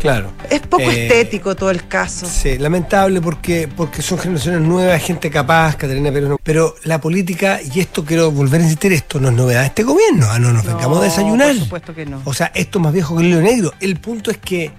Speaker 3: Claro.
Speaker 2: Es poco eh, estético todo el caso.
Speaker 3: Sí, lamentable porque, porque son generaciones nuevas, gente capaz, Catalina Pérez. Pero la política, y esto quiero volver a insistir, esto no es novedad de este gobierno, ah, no nos vengamos a desayunar.
Speaker 2: Por supuesto que no.
Speaker 3: O sea, esto es más viejo que el hilo negro. El punto es que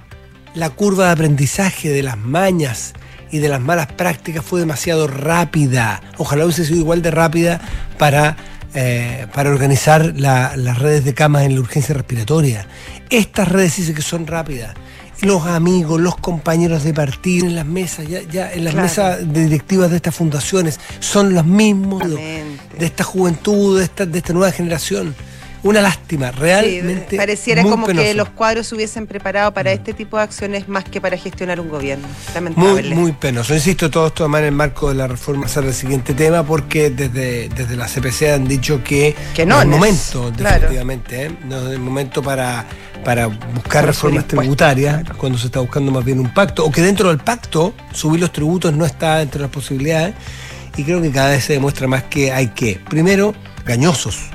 Speaker 3: la curva de aprendizaje de las mañas y de las malas prácticas fue demasiado rápida. Ojalá hubiese sido igual de rápida para eh, para organizar las redes de camas en la urgencia respiratoria. Estas redes sí que son rápidas los amigos, los compañeros de partido, en las mesas, ya, ya en las mesas de directivas de estas fundaciones, son los mismos de, esta juventud, de esta, de esta nueva generación. Una lástima, realmente.
Speaker 2: pareciera como que los cuadros se hubiesen preparado para mm. este tipo de acciones más que para gestionar un gobierno. Lamentable.
Speaker 3: Muy, muy penoso. Insisto, todo esto además en el marco de la reforma ser el siguiente tema, porque desde, desde la CPC han dicho que,
Speaker 2: que no,
Speaker 3: es el momento, definitivamente, ¿eh? no es el momento para para buscar reformas tributarias, cuando se está buscando más bien un pacto, o que dentro del pacto subir los tributos no está entre las posibilidades, y creo que cada vez se demuestra más que hay que, primero, gañosos,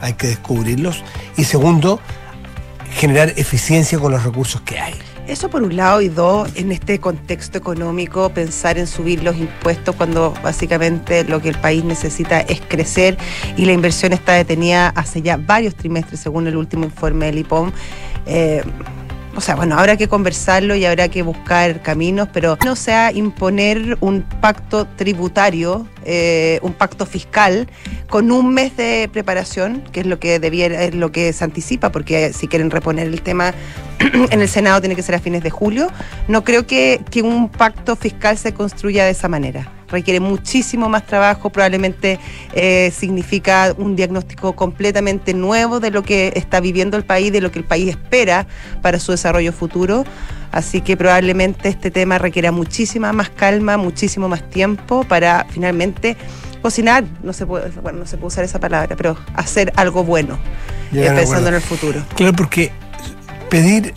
Speaker 3: hay que descubrirlos, y segundo, generar eficiencia con los recursos que hay.
Speaker 2: Eso por un lado y dos, en este contexto económico, pensar en subir los impuestos cuando básicamente lo que el país necesita es crecer y la inversión está detenida hace ya varios trimestres según el último informe del IPOM. Eh, o sea, bueno, habrá que conversarlo y habrá que buscar caminos, pero no sea imponer un pacto tributario, eh, un pacto fiscal, con un mes de preparación, que es lo que debiera, es lo que se anticipa, porque si quieren reponer el tema en el Senado tiene que ser a fines de julio. No creo que, que un pacto fiscal se construya de esa manera requiere muchísimo más trabajo, probablemente eh, significa un diagnóstico completamente nuevo de lo que está viviendo el país, de lo que el país espera para su desarrollo futuro. Así que probablemente este tema requiera muchísima más calma, muchísimo más tiempo para finalmente cocinar, no se puede, bueno, no se puede usar esa palabra, pero hacer algo bueno, eh, pensando en el futuro.
Speaker 3: Claro, porque pedir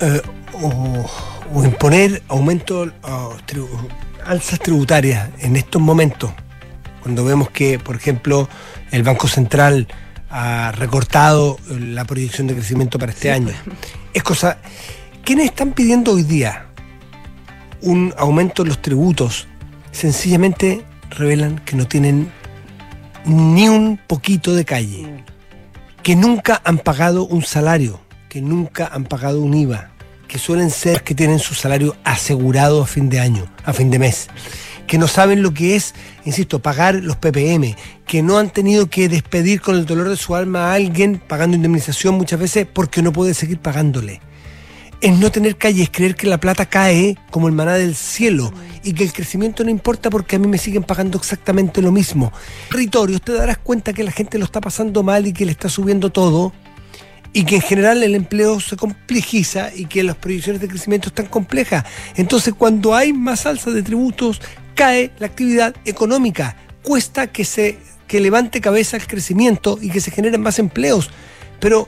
Speaker 3: eh, o, imponer aumento alzas tributarias en estos momentos, cuando vemos que, por ejemplo, el Banco Central ha recortado la proyección de crecimiento para este año, es cosa... ¿Quiénes están pidiendo hoy día un aumento en los tributos? Sencillamente revelan que no tienen ni un poquito de calle, que nunca han pagado un salario, que nunca han pagado un IVA, que suelen ser que tienen su salario asegurado a fin de año, a fin de mes, que no saben lo que es, insisto, pagar los PPM, que no han tenido que despedir con el dolor de su alma a alguien pagando indemnización muchas veces porque no puede seguir pagándole. Es no tener calle, es creer que la plata cae como el maná del cielo y que el crecimiento no importa porque a mí me siguen pagando exactamente lo mismo. Territorio, te darás cuenta que la gente lo está pasando mal y que le está subiendo todo y que en general el empleo se complejiza y que las proyecciones de crecimiento están complejas. Entonces, cuando hay más alza de tributos, cae la actividad económica. Cuesta que se que levante cabeza el crecimiento y que se generen más empleos. Pero,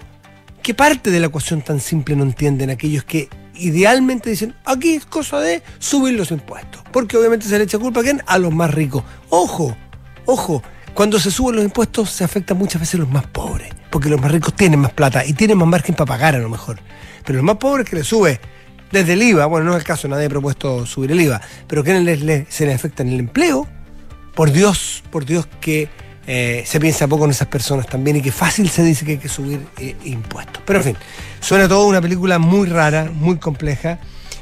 Speaker 3: ¿qué parte de la ecuación tan simple no entienden aquellos que idealmente dicen, aquí es cosa de subir los impuestos? Porque obviamente se le echa culpa a quién? A los más ricos. Ojo, ojo, cuando se suben los impuestos se afectan muchas veces a los más pobres, porque los más ricos tienen más plata y tienen más margen para pagar a lo mejor. Pero los más pobres que le sube desde el IVA, bueno, no es el caso, nadie ha propuesto subir el IVA, pero que les- les- se les afecta en el empleo, por Dios, por Dios que eh, se piensa poco en esas personas también y que fácil se dice que hay que subir eh, impuestos. Pero en fin, suena todo una película muy rara, muy compleja.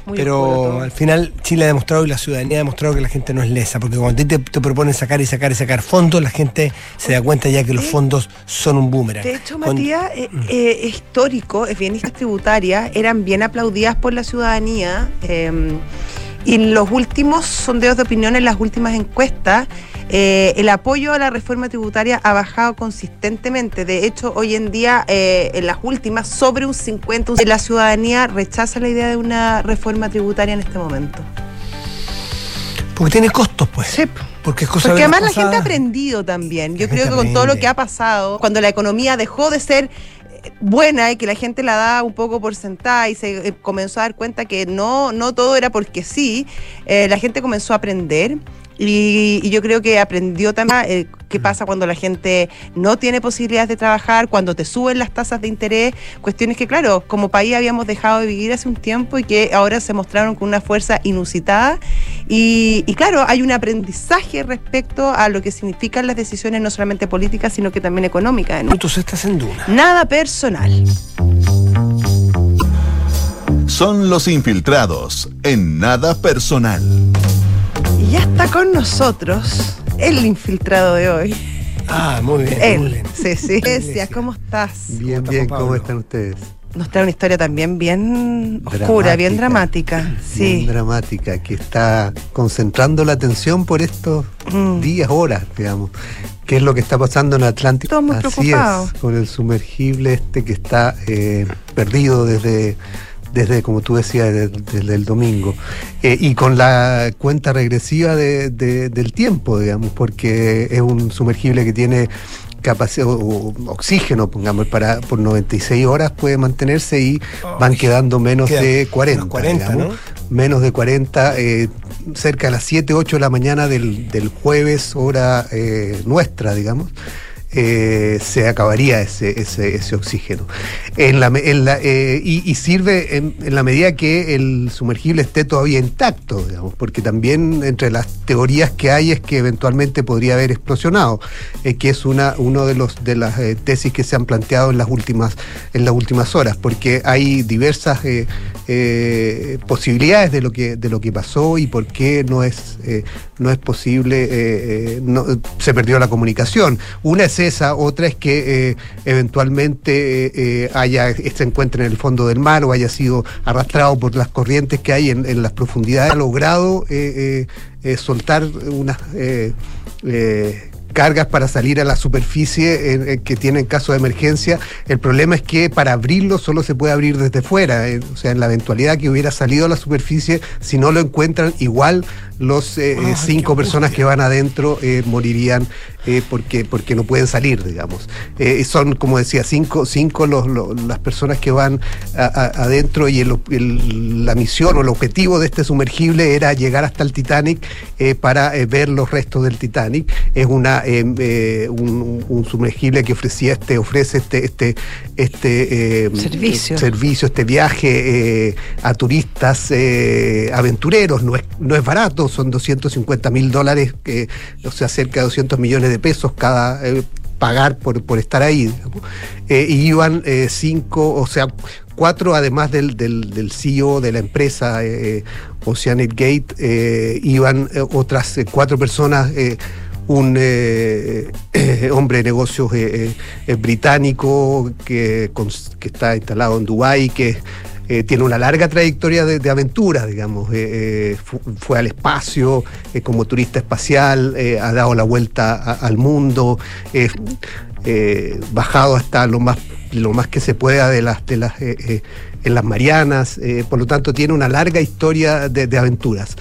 Speaker 2: Muy
Speaker 3: pero al final Chile ha demostrado y la ciudadanía ha demostrado que la gente no es lesa, porque cuando te, te proponen sacar y sacar y sacar fondos, la gente se da cuenta ya que los fondos son un boomerang.
Speaker 2: De hecho, Matías, eh, eh, es histórico, es bienistas tributarias eran bien aplaudidas por la ciudadanía. eh, y en los últimos sondeos de opinión, en las últimas encuestas, eh, el apoyo a la reforma tributaria ha bajado consistentemente. De hecho, hoy en día, eh, en las últimas, sobre un 50%, un- la ciudadanía rechaza la idea de una reforma tributaria en este momento.
Speaker 3: Porque tiene costos, pues.
Speaker 2: Sí.
Speaker 3: Porque es cosa
Speaker 2: Porque
Speaker 3: de
Speaker 2: además la gente ha aprendido también. Yo creo que con todo lo que ha pasado, cuando la economía dejó de ser eh, buena y que la gente la da un poco por sentada y se comenzó a dar cuenta que no, no todo era porque sí, eh, la gente comenzó a aprender. Y, y yo creo que aprendió también eh, qué pasa cuando la gente no tiene posibilidades de trabajar, cuando te suben las tasas de interés, cuestiones que, claro, como país habíamos dejado de vivir hace un tiempo y que ahora se mostraron con una fuerza inusitada. Y, y claro, hay un aprendizaje respecto a lo que significan las decisiones no solamente políticas, sino que también económicas. ¿no?
Speaker 3: Minutos estás en duna.
Speaker 2: Nada personal.
Speaker 1: Son los infiltrados en nada personal.
Speaker 2: Y ya está con nosotros el infiltrado de hoy.
Speaker 3: Ah, muy bien. muy
Speaker 2: Él,
Speaker 3: bien.
Speaker 2: sí, sí. Decía, ¿cómo estás?
Speaker 5: Bien,
Speaker 3: ¿Cómo está
Speaker 5: bien, ¿cómo están ustedes?
Speaker 2: Nos trae una historia también bien oscura, bien dramática.
Speaker 5: Bien
Speaker 2: Sí.
Speaker 5: dramática, que está concentrando la atención por estos
Speaker 2: Mm.
Speaker 5: días, horas, digamos. ¿Qué es lo que está pasando en Atlántico? Así
Speaker 2: preocupados.
Speaker 5: es, con el sumergible este que está eh, perdido desde, desde, como tú decías, desde, desde el domingo. Eh, y con la cuenta regresiva de- de- del tiempo, digamos, porque es un sumergible que tiene capacidad o, oxígeno, pongamos, para por 96 horas puede mantenerse y van quedando menos
Speaker 3: quedan
Speaker 5: de 40.
Speaker 3: unos 40,
Speaker 5: digamos.
Speaker 3: ¿no?
Speaker 5: Menos de 40, eh, cerca de las 7, 8 de la mañana del, del jueves, hora eh, nuestra, digamos. Eh, se acabaría ese, ese, oxígeno. Eh, y, sirve en, la medida que el sumergible esté todavía intacto, digamos, porque también entre las teorías que hay es que eventualmente podría haber explosionado, eh, que es una uno de los de las eh, tesis que se han planteado en las últimas en las últimas horas, porque hay diversas posibilidades de lo que de lo que pasó y por qué no es no es posible se perdió la comunicación. Una es esa, otra es que eh, eventualmente eh, eh, haya se encuentre en el fondo del mar o haya sido arrastrado por las corrientes que hay en, las profundidades. Ha logrado soltar unas cargas para salir a la superficie que tiene en caso de emergencia. El problema es que para abrirlo solo se puede abrir desde fuera. o sea, en la eventualidad que hubiera salido a la superficie, si no lo encuentran, igual los eh,
Speaker 3: Ay,
Speaker 5: cinco personas que van adentro eh, morirían eh, porque, porque no pueden salir, digamos. Son, como decía, cinco, cinco los, los- las personas que van a- a- adentro y el- el- la misión o el objetivo de este sumergible era llegar hasta el Titanic para ver los restos del Titanic. Es una un, un sumergible que ofrecía este, ofrece este, este, este
Speaker 2: Servicio.
Speaker 5: servicio, este viaje a turistas aventureros. No es, no es barato, son 250 mil dólares, que, o sea, cerca de 200 millones de pesos cada eh, pagar por, por estar ahí. Eh, iban eh, cinco, o sea, cuatro, además del, del, CEO de la empresa Oceanic Gate, iban otras cuatro personas. un hombre de negocios británico que, que está instalado en Dubái, que eh, tiene una larga trayectoria de, aventuras, digamos. Eh, eh, fu- fue al espacio como turista espacial, ha dado la vuelta al mundo, bajado hasta lo más lo más que se pueda de las de las en las Marianas, por lo tanto tiene una larga historia de, aventuras.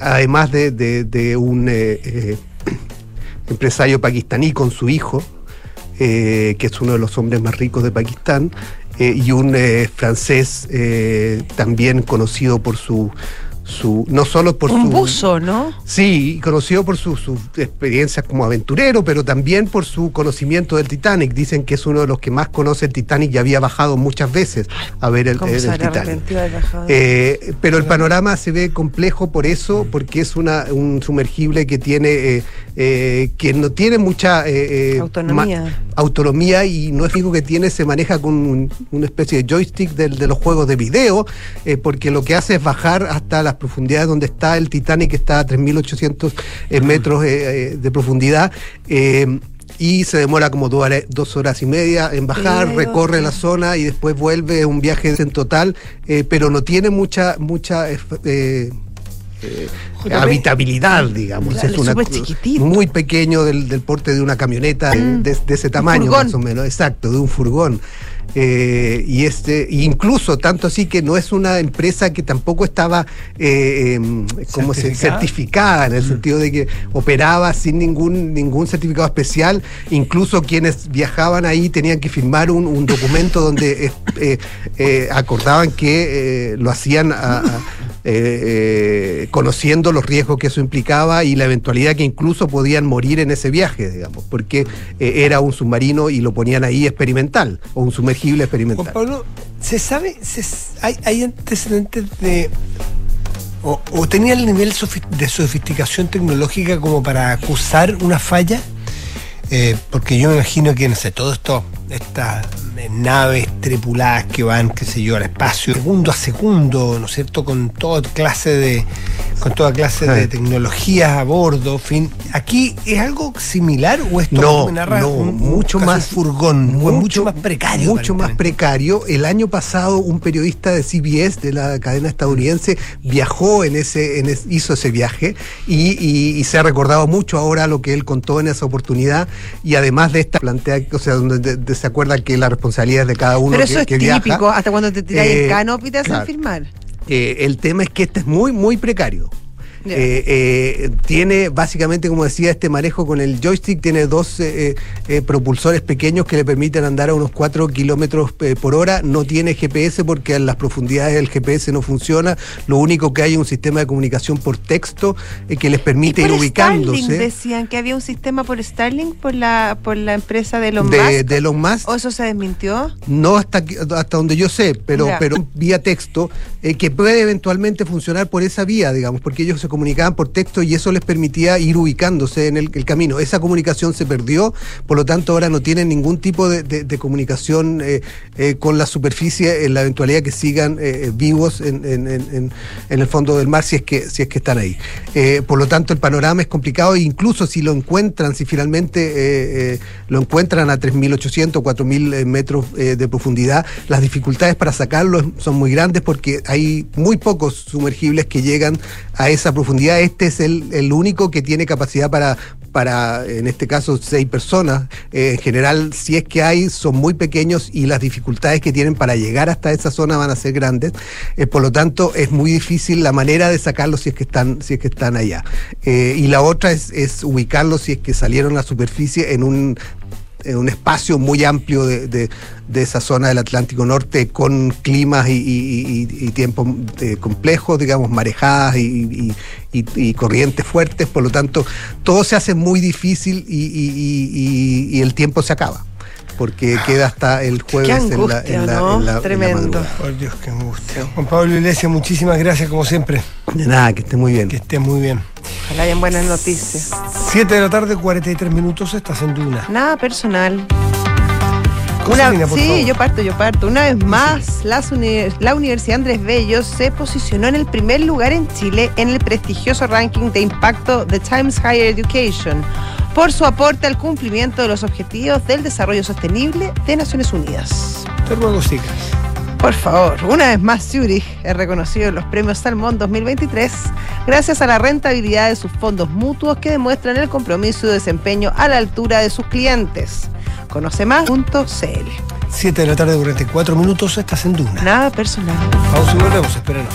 Speaker 5: Además de, de- un empresario pakistaní con su hijo, que es uno de los hombres más ricos de Pakistán, eh, y un eh, francés eh, también conocido por su, su no solo por
Speaker 2: Un
Speaker 5: su
Speaker 2: buzo, ¿no?
Speaker 5: Sí, conocido por sus experiencias como aventurero, pero también por su conocimiento del Titanic. Dicen que es uno de los que más conoce el Titanic y había bajado muchas veces a ver el,
Speaker 2: ¿Cómo
Speaker 5: el Titanic. Eh, pero el panorama se ve complejo por eso, porque es una, un sumergible que tiene eh, eh, que no tiene mucha
Speaker 2: Autonomía.
Speaker 5: y no es fijo que tiene, se maneja con un- una especie de joystick del- de, los juegos de video, porque lo que hace es bajar hasta las profundidades donde está el Titanic, que está a 3.800 eh, metros eh, eh, de profundidad. eh, y se demora como dos horas, dos horas y media en bajar, recorre la zona y después vuelve un viaje en total, eh, pero no tiene mucha, mucha eh, eh, eh, habitabilidad, digamos.
Speaker 2: Claro,
Speaker 5: es una, muy pequeño del, del porte de una camioneta de, de- de ese tamaño, más o menos, exacto, de un furgón. Eh, y este, incluso tanto así que no es una empresa que tampoco estaba eh, em, como
Speaker 3: ¿Certificada?
Speaker 5: certificada en el sentido de que operaba sin ningún ningún certificado especial. Incluso quienes viajaban ahí tenían que firmar un, un documento donde eh, acordaban que lo hacían a- a- eh, eh, conociendo los riesgos que eso implicaba y la eventualidad que incluso podían morir en ese viaje, digamos, porque eh, era un submarino y lo ponían ahí experimental o un sumergible experimental.
Speaker 3: Pablo, ¿se sabe, hay, hay antecedentes de... O, tenía el nivel de sofisticación tecnológica como para acusar una falla? Porque yo me imagino que, no sé, todo esto, estas eh, naves tripuladas que van, qué sé yo, al espacio, segundo a segundo, ¿no es cierto?, con toda clase de, con toda clase de tecnologías a bordo, fin. ¿Aquí es algo similar o esto
Speaker 5: No,
Speaker 3: me narra,
Speaker 5: no,
Speaker 3: un-
Speaker 5: mucho más
Speaker 3: furgón, mucho más precario?
Speaker 5: Mucho más precario. El año pasado un periodista de CBS, de la cadena estadounidense, viajó en ese, en es- hizo ese viaje y, y- y se ha recordado mucho ahora lo que él contó en esa oportunidad y además de esta plantea, o sea, donde de- de- se acuerda que la responsabilidad es de cada uno
Speaker 2: Pero
Speaker 5: que,
Speaker 2: eso es
Speaker 5: que viaja.
Speaker 2: típico, hasta cuando te tiras
Speaker 5: Eh,
Speaker 2: en canopy te hacen
Speaker 5: claro.
Speaker 2: firmar.
Speaker 5: Eh, el tema es que este es muy, muy precario. Eh, eh, tiene básicamente, como decía, este manejo con el joystick, tiene dos eh, propulsores pequeños que le permiten andar a unos 4 kilómetros por hora. No tiene GPS porque en las profundidades el GPS no funciona. Lo único que hay es un sistema de comunicación por texto que les permite ir
Speaker 2: por Starlink
Speaker 5: ubicándose.
Speaker 2: decían que había un sistema por Starlink por la por la empresa de Elon
Speaker 5: De,
Speaker 2: Musk.
Speaker 5: de Elon Musk.
Speaker 2: ¿O eso se desmintió?
Speaker 5: No hasta, hasta donde yo sé, pero, pero vía texto, que puede eventualmente funcionar por esa vía, digamos, porque ellos se comunicaban por texto y eso les permitía ir ubicándose en el, camino. Esa comunicación se perdió, por lo tanto ahora no tienen ningún tipo de, comunicación eh, eh, con la superficie en la eventualidad que sigan eh, vivos en, el fondo del mar si es que, si es que están ahí. Por lo tanto el panorama es complicado e incluso si lo encuentran, si finalmente lo encuentran a 3.800, 4.000 eh, metros de profundidad, las dificultades para sacarlo son muy grandes porque hay muy pocos sumergibles que llegan a esa profundidad. Este es el, el único que tiene capacidad para, para, en este caso, seis personas. Eh, en general, si es que hay, son muy pequeños y las dificultades que tienen para llegar hasta esa zona van a ser grandes. Eh, por lo tanto, es muy difícil la manera de sacarlos si es que están, si es que están allá. Eh, y la otra es, es ubicarlos si es que salieron a la superficie en un un espacio muy amplio de, de- esa zona del Atlántico Norte con climas y, tiempos eh, complejos, digamos, marejadas y, corrientes fuertes, por lo tanto, todo se hace muy difícil y el tiempo se acaba, porque queda hasta el jueves en la,
Speaker 2: angustia,
Speaker 5: en la-
Speaker 2: ¿no?
Speaker 5: en la- en la
Speaker 2: Tremendo.
Speaker 3: Por Dios, qué angustia. Juan Pablo Iglesias, muchísimas gracias como siempre.
Speaker 5: De nada, que esté muy bien.
Speaker 3: Que esté muy bien.
Speaker 2: Ojalá hayan buenas noticias.
Speaker 3: 7 de la tarde, 43 minutos, estás en Duna.
Speaker 2: Nada personal.
Speaker 3: Una,
Speaker 2: Una, sí, yo parto, yo parto. Una vez más, las uni- la Universidad Andrés Bello se posicionó en el primer lugar en Chile en el prestigioso ranking de impacto de Times Higher Education por su aporte al cumplimiento de los objetivos del desarrollo sostenible de Naciones Unidas.
Speaker 3: Te ruego, sigas.
Speaker 2: Por favor, una vez más Zurich es reconocido en los premios Salmón 2023 gracias a la rentabilidad de sus fondos mutuos que demuestran el compromiso y desempeño a la altura de sus clientes. Conoce más.cl.
Speaker 3: 7 de la tarde, 44 minutos, estás en Duna.
Speaker 2: Nada personal.
Speaker 3: Pausa y volvemos, espérenos.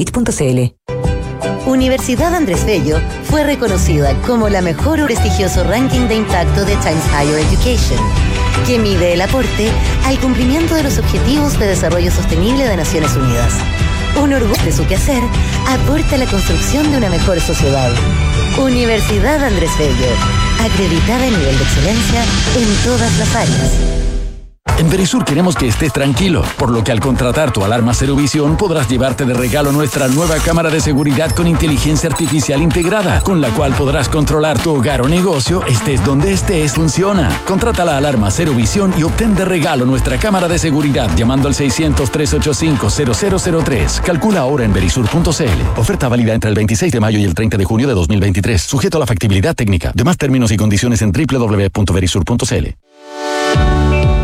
Speaker 6: Universidad Andrés Bello fue reconocida como la mejor prestigioso ranking de impacto de Times Higher Education, que mide el aporte al cumplimiento de los Objetivos de Desarrollo Sostenible de Naciones Unidas. Un orgullo de su quehacer aporta a la construcción de una mejor sociedad. Universidad Andrés Bello, acreditada en nivel de excelencia en todas las áreas.
Speaker 7: En Verisur queremos que estés tranquilo, por lo que al contratar tu alarma Cero Visión podrás llevarte de regalo nuestra nueva cámara de seguridad con inteligencia artificial integrada, con la cual podrás controlar tu hogar o negocio, estés donde estés, funciona. Contrata la alarma Cero Visión y obtén de regalo nuestra cámara de seguridad llamando al 600-385-0003. Calcula ahora en verisur.cl. Oferta válida entre el 26 de mayo y el 30 de junio de 2023, sujeto a la factibilidad técnica. Demás términos y condiciones en www.verisur.cl.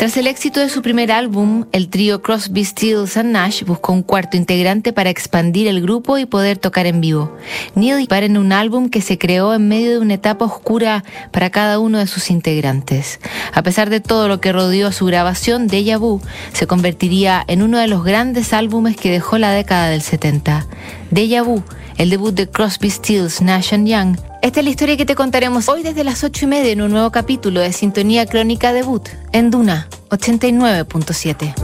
Speaker 8: Tras el éxito de su primer álbum, el trío Crosby, Stills and Nash buscó un cuarto integrante para expandir el grupo y poder tocar en vivo. Neil para en un álbum que se creó en medio de una etapa oscura para cada uno de sus integrantes. A pesar de todo lo que rodeó a su grabación, Deja Vu se convertiría en uno de los grandes álbumes que dejó la década del 70. Deja Vu, el debut de Crosby, Stills, Nash and Young, esta es la historia que te contaremos hoy desde las ocho y media en un nuevo capítulo de Sintonía Crónica Debut en Duna 89.7.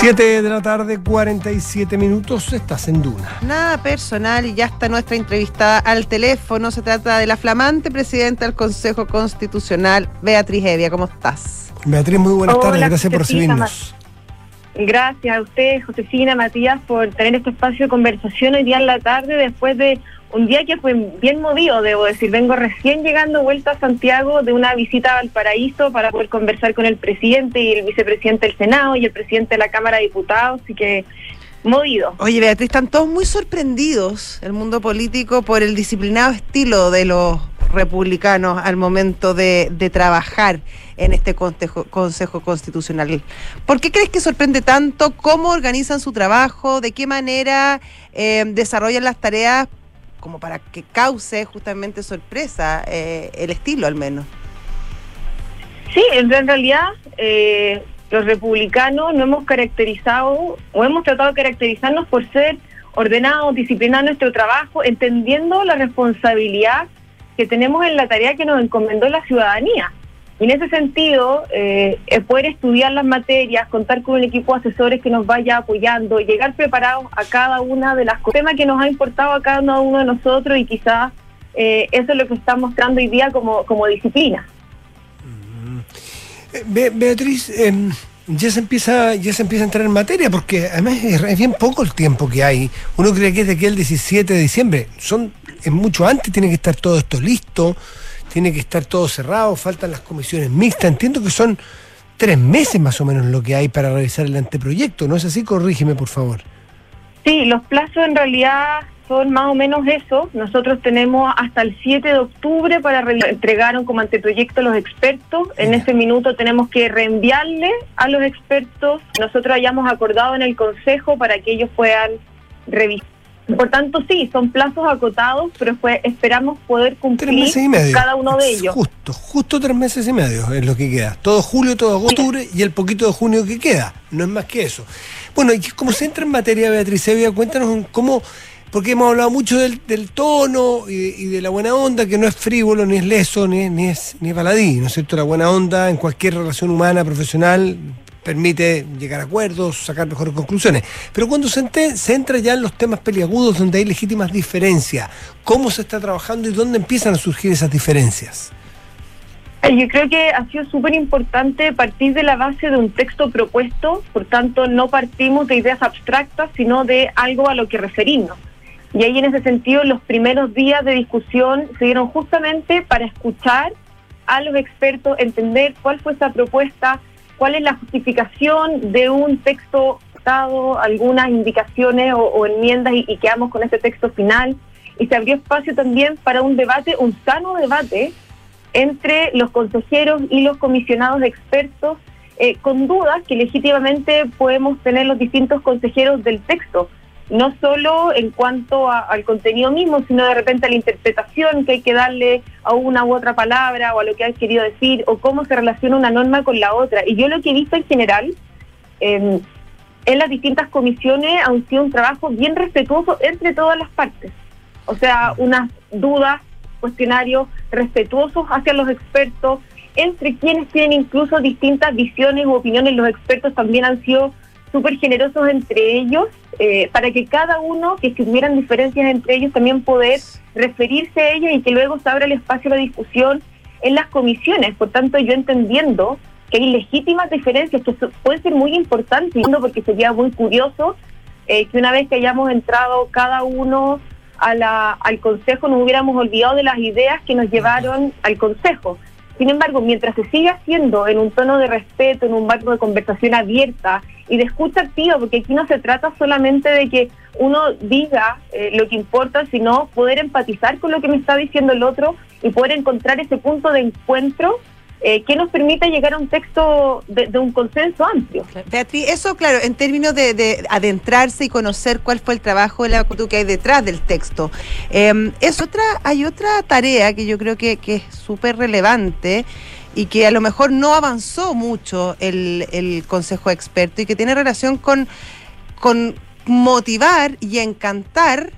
Speaker 3: 7 de la tarde, 47 minutos, estás en Duna.
Speaker 2: Nada personal y ya está nuestra entrevistada al teléfono. Se trata de la flamante presidenta del Consejo Constitucional, Beatriz Evia. ¿Cómo estás?
Speaker 3: Beatriz, muy buenas
Speaker 9: Hola,
Speaker 3: tardes, gracias por recibirnos.
Speaker 9: Gracias a usted, Josefina, Matías, por tener este espacio de conversación hoy día en la tarde, después de un día que fue bien movido, debo decir. Vengo recién llegando vuelta a Santiago de una visita a Valparaíso para poder conversar con el presidente y el vicepresidente del Senado y el presidente de la Cámara de Diputados, así que movido.
Speaker 2: Oye, Beatriz, están todos muy sorprendidos, el mundo político, por el disciplinado estilo de los republicanos al momento de, de trabajar en este consejo, consejo Constitucional. ¿Por qué crees que sorprende tanto? ¿Cómo organizan su trabajo? ¿De qué manera eh, desarrollan las tareas como para que cause justamente sorpresa eh, el estilo al menos?
Speaker 9: Sí, en realidad eh, los republicanos no hemos caracterizado o hemos tratado de caracterizarnos por ser ordenados, disciplinados en nuestro trabajo, entendiendo la responsabilidad que tenemos en la tarea que nos encomendó la ciudadanía. Y en ese sentido, eh, poder estudiar las materias, contar con un equipo de asesores que nos vaya apoyando, llegar preparados a cada una de las temas que nos ha importado a cada uno de nosotros y quizás eh, eso es lo que está mostrando hoy día como, como disciplina.
Speaker 3: Eh, Be- Beatriz, eh, ya se empieza ya se empieza a entrar en materia porque además es, bien poco el tiempo que hay. Uno cree que es de aquí el 17 de diciembre. Son es mucho antes, tiene que estar todo esto listo, tiene que estar todo cerrado, faltan las comisiones mixtas. Entiendo que son tres meses más o menos lo que hay para realizar el anteproyecto, ¿no es así? Corrígeme, por favor.
Speaker 9: Sí, los plazos en realidad son más o menos eso. Nosotros tenemos hasta el 7 de octubre para re- entregaron como anteproyecto a los expertos. En ese minuto tenemos que reenviarle a los expertos. Nosotros hayamos acordado en el Consejo para que ellos puedan revisar. Por tanto, sí, son plazos acotados, pero fue- esperamos poder
Speaker 3: Tres
Speaker 9: cumplir
Speaker 3: meses y medio.
Speaker 9: cada uno de ellos.
Speaker 3: Justo, justo tres meses y medio es lo que queda. Todo julio, todo octubre y el poquito de junio que queda. No es más que eso. Bueno, y como se entra en materia, Beatriz Evia, cuéntanos cómo, porque hemos hablado mucho del, del tono y de, la buena onda, que no es frívolo, ni es leso, ni, es- ni es, ni es baladí, ¿no es cierto? La buena onda en cualquier relación humana, profesional, permite llegar a acuerdos, sacar mejores conclusiones. Pero cuando se, ente- se entra ya en los temas peliagudos donde hay legítimas diferencias, ¿cómo se está trabajando y dónde empiezan a surgir esas diferencias?
Speaker 9: Eh, Yo creo que ha sido súper importante partir de la base de un texto propuesto, por tanto no partimos de ideas abstractas, sino de algo a lo que referirnos. Y ahí en ese sentido los primeros días de discusión se dieron justamente para escuchar a los expertos, entender cuál fue esa propuesta, cuál es la justificación de un texto dado, algunas indicaciones o, enmiendas y, y quedamos con ese texto final. Y se abrió espacio también para un debate, un sano debate, entre los consejeros y los comisionados expertos eh, con dudas que legítimamente podemos tener los distintos consejeros del texto, no solo en cuanto a- al contenido mismo, sino de repente a la interpretación que hay que darle a una u otra palabra o a lo que hay querido decir o cómo se relaciona una norma con la otra. Y yo lo que he visto en general eh, en las distintas comisiones ha sido un trabajo bien respetuoso entre todas las partes. O sea, unas dudas, cuestionarios respetuosos hacia los expertos, entre quienes tienen incluso distintas visiones u opiniones, los expertos también han sido súper generosos entre ellos, eh, para que cada uno, que si hubieran diferencias entre ellos, también poder referirse a ellas y que luego se abra el espacio a la discusión en las comisiones. Por tanto, yo entendiendo que hay legítimas diferencias que pueden ser muy importantes, porque sería muy curioso eh, que una vez que hayamos entrado cada uno a la, al Consejo nos hubiéramos olvidado de las ideas que nos llevaron al Consejo. Sin embargo, mientras se siga haciendo en un tono de respeto, en un marco de conversación abierta y de escucha activa, porque aquí no se trata solamente de que uno diga eh, lo que importa, sino poder empatizar con lo que me está diciendo el otro y poder encontrar ese punto de encuentro eh, que nos permita llegar a un texto de, un consenso amplio.
Speaker 2: Beatriz, eso claro, en términos de, de adentrarse y conocer cuál fue el trabajo de la que hay detrás del texto. Eh, es otra, hay otra tarea que yo creo que, que es súper relevante y que a lo mejor no avanzó mucho el, el Consejo Experto y que tiene relación con, con motivar y encantar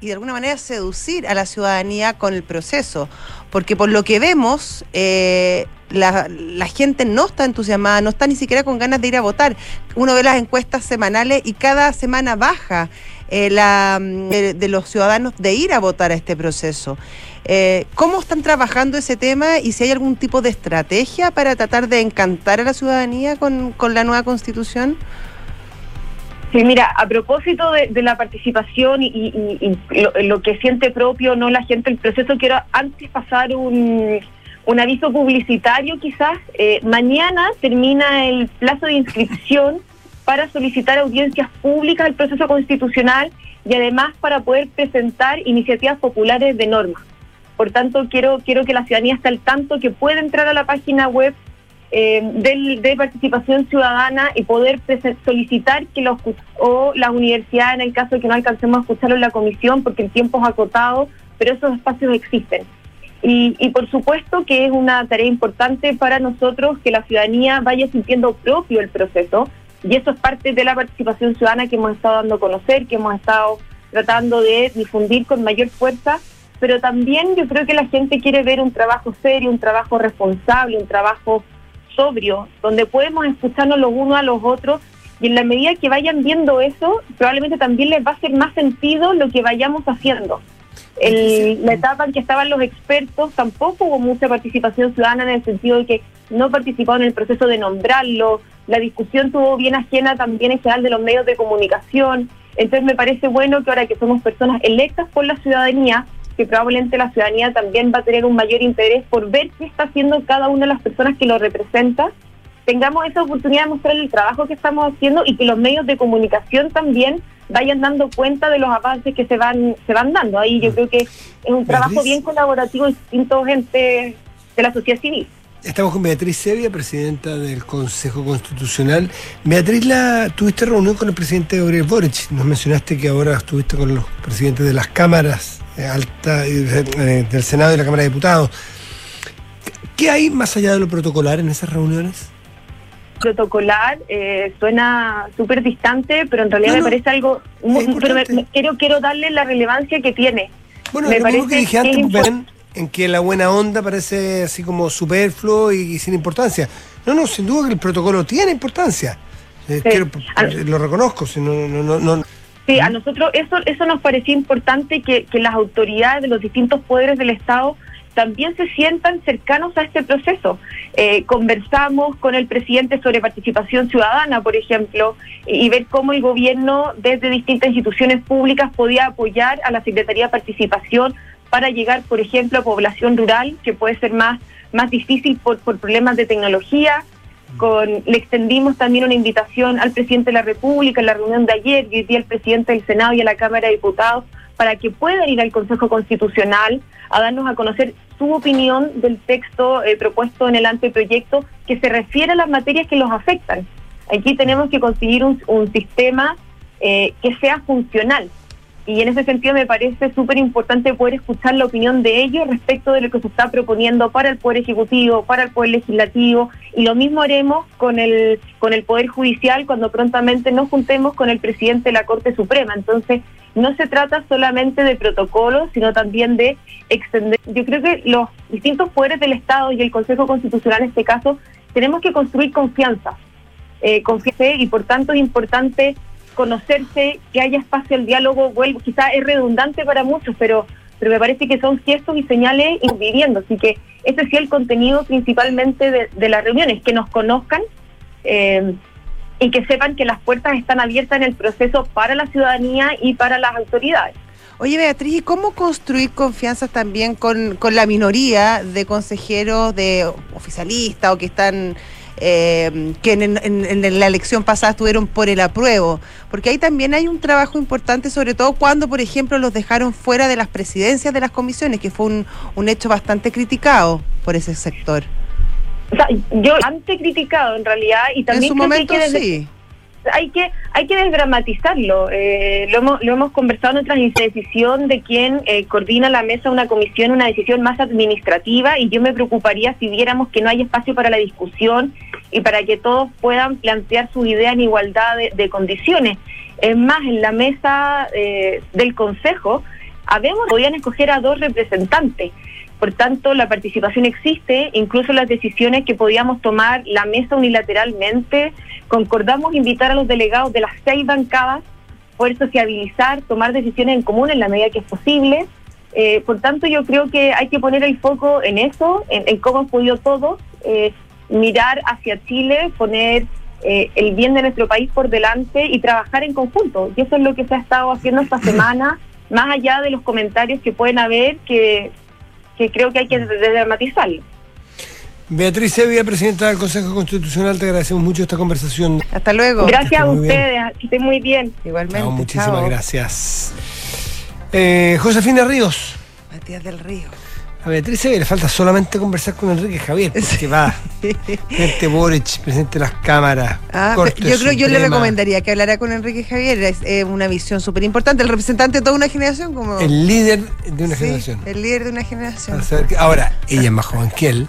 Speaker 2: y de alguna manera seducir a la ciudadanía con el proceso. Porque por lo que vemos, eh, la, gente no está entusiasmada, no está ni siquiera con ganas de ir a votar. Uno ve las encuestas semanales y cada semana baja eh, la, mm, de, de los ciudadanos de ir a votar a este proceso. Eh, ¿Cómo están trabajando ese tema y si hay algún tipo de estrategia para tratar de encantar a la ciudadanía con la nueva constitución?
Speaker 9: Sí, mira, a propósito de, la participación y, y- lo, que siente propio no la gente el proceso, quiero antes pasar un, un aviso publicitario quizás. Eh, mañana termina el plazo de inscripción para solicitar audiencias públicas al proceso constitucional y además para poder presentar iniciativas populares de norma. Por tanto, quiero, quiero que la ciudadanía esté al tanto que puede entrar a la página web eh, del- de participación ciudadana y poder solicitar que los o las universidades, en el caso de que no alcancemos a escucharlo en la comisión, porque el tiempo es acotado, pero esos espacios existen. Y, y por supuesto que es una tarea importante para nosotros que la ciudadanía vaya sintiendo propio el proceso, y eso es parte de la participación ciudadana que hemos estado dando a conocer, que hemos estado tratando de difundir con mayor fuerza, pero también yo creo que la gente quiere ver un trabajo serio, un trabajo responsable, un trabajo sobrio, donde podemos escucharnos los unos a los otros y en la medida que vayan viendo eso, probablemente también les va a hacer más sentido lo que vayamos haciendo. El- la etapa en que estaban los expertos tampoco hubo mucha participación ciudadana en el sentido de que no participaron en el proceso de nombrarlo, la discusión tuvo bien ajena también en general de los medios de comunicación, entonces me parece bueno que ahora que somos personas electas por la ciudadanía, que probablemente la ciudadanía también va a tener un mayor interés por ver qué está haciendo cada una de las personas que lo representa, tengamos esa oportunidad de mostrar el trabajo que estamos haciendo y que los medios de comunicación también vayan dando cuenta de los avances que se van se van dando. Ahí yo creo que es un trabajo
Speaker 3: Beatriz.
Speaker 9: bien colaborativo de distintos entes de la sociedad civil.
Speaker 3: Estamos con Beatriz Sevia, presidenta del Consejo Constitucional. Beatriz, la, tuviste reunión con el presidente Gabriel Boric. Nos mencionaste que ahora estuviste con los presidentes de las cámaras alta, eh, del Senado y la Cámara de Diputados. ¿Qué hay más allá de lo protocolar en esas reuniones?
Speaker 9: protocolar eh, suena súper distante, pero en realidad
Speaker 3: No,
Speaker 9: me parece algo muy, pero me- quiero quiero darle la relevancia que tiene.
Speaker 3: Bueno,
Speaker 9: me
Speaker 3: mismo que dije
Speaker 9: que
Speaker 3: antes, ven, en que la buena onda parece así como superfluo y, y sin importancia. No, no, sin duda que el protocolo tiene importancia. Eh,
Speaker 9: Sí.
Speaker 3: quiero- lo reconozco, si no, no, no, no-
Speaker 9: Sí, a nosotros eso eso nos parecía importante que, que las autoridades de los distintos poderes del Estado también se sientan cercanos a este proceso. Eh, conversamos con el presidente sobre participación ciudadana, por ejemplo, y, y ver cómo el gobierno desde distintas instituciones públicas podía apoyar a la Secretaría de Participación para llegar, por ejemplo, a población rural, que puede ser más, más difícil por, por problemas de tecnología. Con, le extendimos también una invitación al presidente de la República en la reunión de ayer y al presidente del Senado y a la Cámara de Diputados para que puedan ir al Consejo Constitucional a darnos a conocer su opinión del texto eh, propuesto en el anteproyecto que se refiere a las materias que los afectan. Aquí tenemos que conseguir un, un sistema eh, que sea funcional. Y en ese sentido me parece súper importante poder escuchar la opinión de ellos respecto de lo que se está proponiendo para el Poder Ejecutivo, para el Poder Legislativo, y lo mismo haremos con el, con el Poder Judicial cuando prontamente nos juntemos con el presidente de la Corte Suprema. Entonces, no se trata solamente de protocolos, sino también de extender. Yo creo que los distintos poderes del Estado y el Consejo Constitucional en este caso tenemos que construir confianza. Eh, confianza y por tanto es importante conocerse, que haya espacio al diálogo, vuelvo, quizás es redundante para muchos, pero, pero me parece que son gestos y señales viviendo. Así que ese sí el contenido principalmente de, de las reuniones, que nos conozcan eh, y que sepan que las puertas están abiertas en el proceso para la ciudadanía y para las autoridades.
Speaker 2: Oye, Beatriz, ¿y cómo construir confianzas también con, con la minoría de consejeros, de oficialistas o que están, eh, que en, en- en la elección pasada estuvieron por el apruebo? Porque ahí también hay un trabajo importante, sobre todo cuando, por ejemplo, los dejaron fuera de las presidencias de las comisiones, que fue un, un hecho bastante criticado por ese sector.
Speaker 9: O sea, yo antes criticado en realidad y también
Speaker 2: en su
Speaker 9: creo
Speaker 2: momento
Speaker 9: que desde-
Speaker 2: sí.
Speaker 9: Hay que hay que desdramatizarlo. Eh, lo, hemos, lo hemos conversado en instancias, decisión de quien eh, coordina la mesa una comisión, una decisión más administrativa y yo me preocuparía si viéramos que no hay espacio para la discusión y para que todos puedan plantear sus ideas en igualdad de, de condiciones. Es más, en la mesa eh, del Consejo, habemos, podían escoger a dos representantes. Por tanto, la participación existe, incluso las decisiones que podíamos tomar la mesa unilateralmente. Concordamos invitar a los delegados de las seis bancadas, poder sociabilizar, tomar decisiones en común en la medida que es posible. Eh, por tanto, yo creo que hay que poner el foco en eso, en, en cómo han podido todos eh, mirar hacia Chile, poner eh, el bien de nuestro país por delante y trabajar en conjunto. Y eso es lo que se ha estado haciendo esta semana, más allá de los comentarios que pueden haber, que, que creo que hay que desdramatizarlo.
Speaker 3: Beatriz Sevilla, presidenta del Consejo Constitucional, te agradecemos mucho esta conversación.
Speaker 2: Hasta luego.
Speaker 9: Gracias a ustedes, que estén muy bien.
Speaker 2: Igualmente.
Speaker 3: Chao, muchísimas
Speaker 2: chao.
Speaker 3: gracias. Eh, Josefina Ríos.
Speaker 2: Matías del Río.
Speaker 3: A Beatriz Sevilla le falta solamente conversar con Enrique Javier, porque va. Presidente Boric, presidente de las cámaras.
Speaker 2: Ah,
Speaker 3: Corte
Speaker 2: yo creo yo le recomendaría que hablara con Enrique Javier, es eh, una visión súper importante, el representante de toda una generación como
Speaker 3: El líder de una
Speaker 2: Sí,
Speaker 3: generación.
Speaker 2: el líder de una generación.
Speaker 3: Que- Ahora, ella es más joven que él.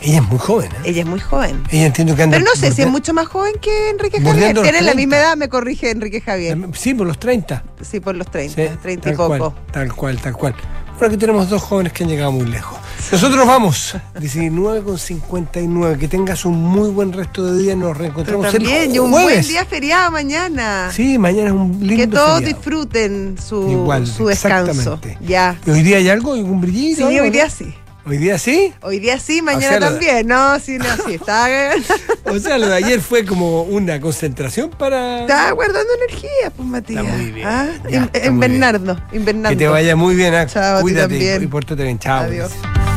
Speaker 3: Ella es muy joven. ¿eh?
Speaker 2: Ella es muy joven.
Speaker 3: Ella entiendo que anda.
Speaker 2: Pero no sé si es mucho más joven que Enrique Javier. Tiene la
Speaker 3: 30.
Speaker 2: misma edad, me corrige Enrique Javier.
Speaker 3: Sí, por los 30.
Speaker 2: Sí, por los 30,
Speaker 3: Sí,
Speaker 2: 30 y poco.
Speaker 3: Cual, tal cual, tal cual. Bueno, aquí tenemos dos jóvenes que han llegado muy lejos. Nosotros nos vamos. 19 con 59. Que tengas un muy buen resto de día. Nos
Speaker 2: Pero
Speaker 3: reencontramos
Speaker 2: también,
Speaker 3: el
Speaker 2: y un buen día feriado mañana.
Speaker 3: Sí, mañana es un lindo
Speaker 2: que todos
Speaker 3: feriado.
Speaker 2: disfruten su,
Speaker 3: Igual,
Speaker 2: su descanso.
Speaker 3: exactamente.
Speaker 2: Ya.
Speaker 3: ¿Y hoy día hay algo? ¿Algún brillito?
Speaker 2: Sí, hoy día sí.
Speaker 3: ¿Hoy día sí?
Speaker 2: Hoy día sí, mañana
Speaker 3: sea, lo-
Speaker 2: también. No, sí, no, sí. Estaba,
Speaker 3: O sea, lo de ayer fue como una concentración para...
Speaker 2: estaba guardando energía, pues Matías.
Speaker 3: Está muy bien.
Speaker 2: Ah,
Speaker 3: Ya, está
Speaker 2: en
Speaker 3: muy bien.
Speaker 2: Bernardo, en Bernardo.
Speaker 3: Que te vaya muy bien. ah.
Speaker 2: Chao, a ti
Speaker 3: Cuídate y-
Speaker 2: también.
Speaker 3: y pórtate bien. Chao.
Speaker 2: Adiós.
Speaker 3: gracias.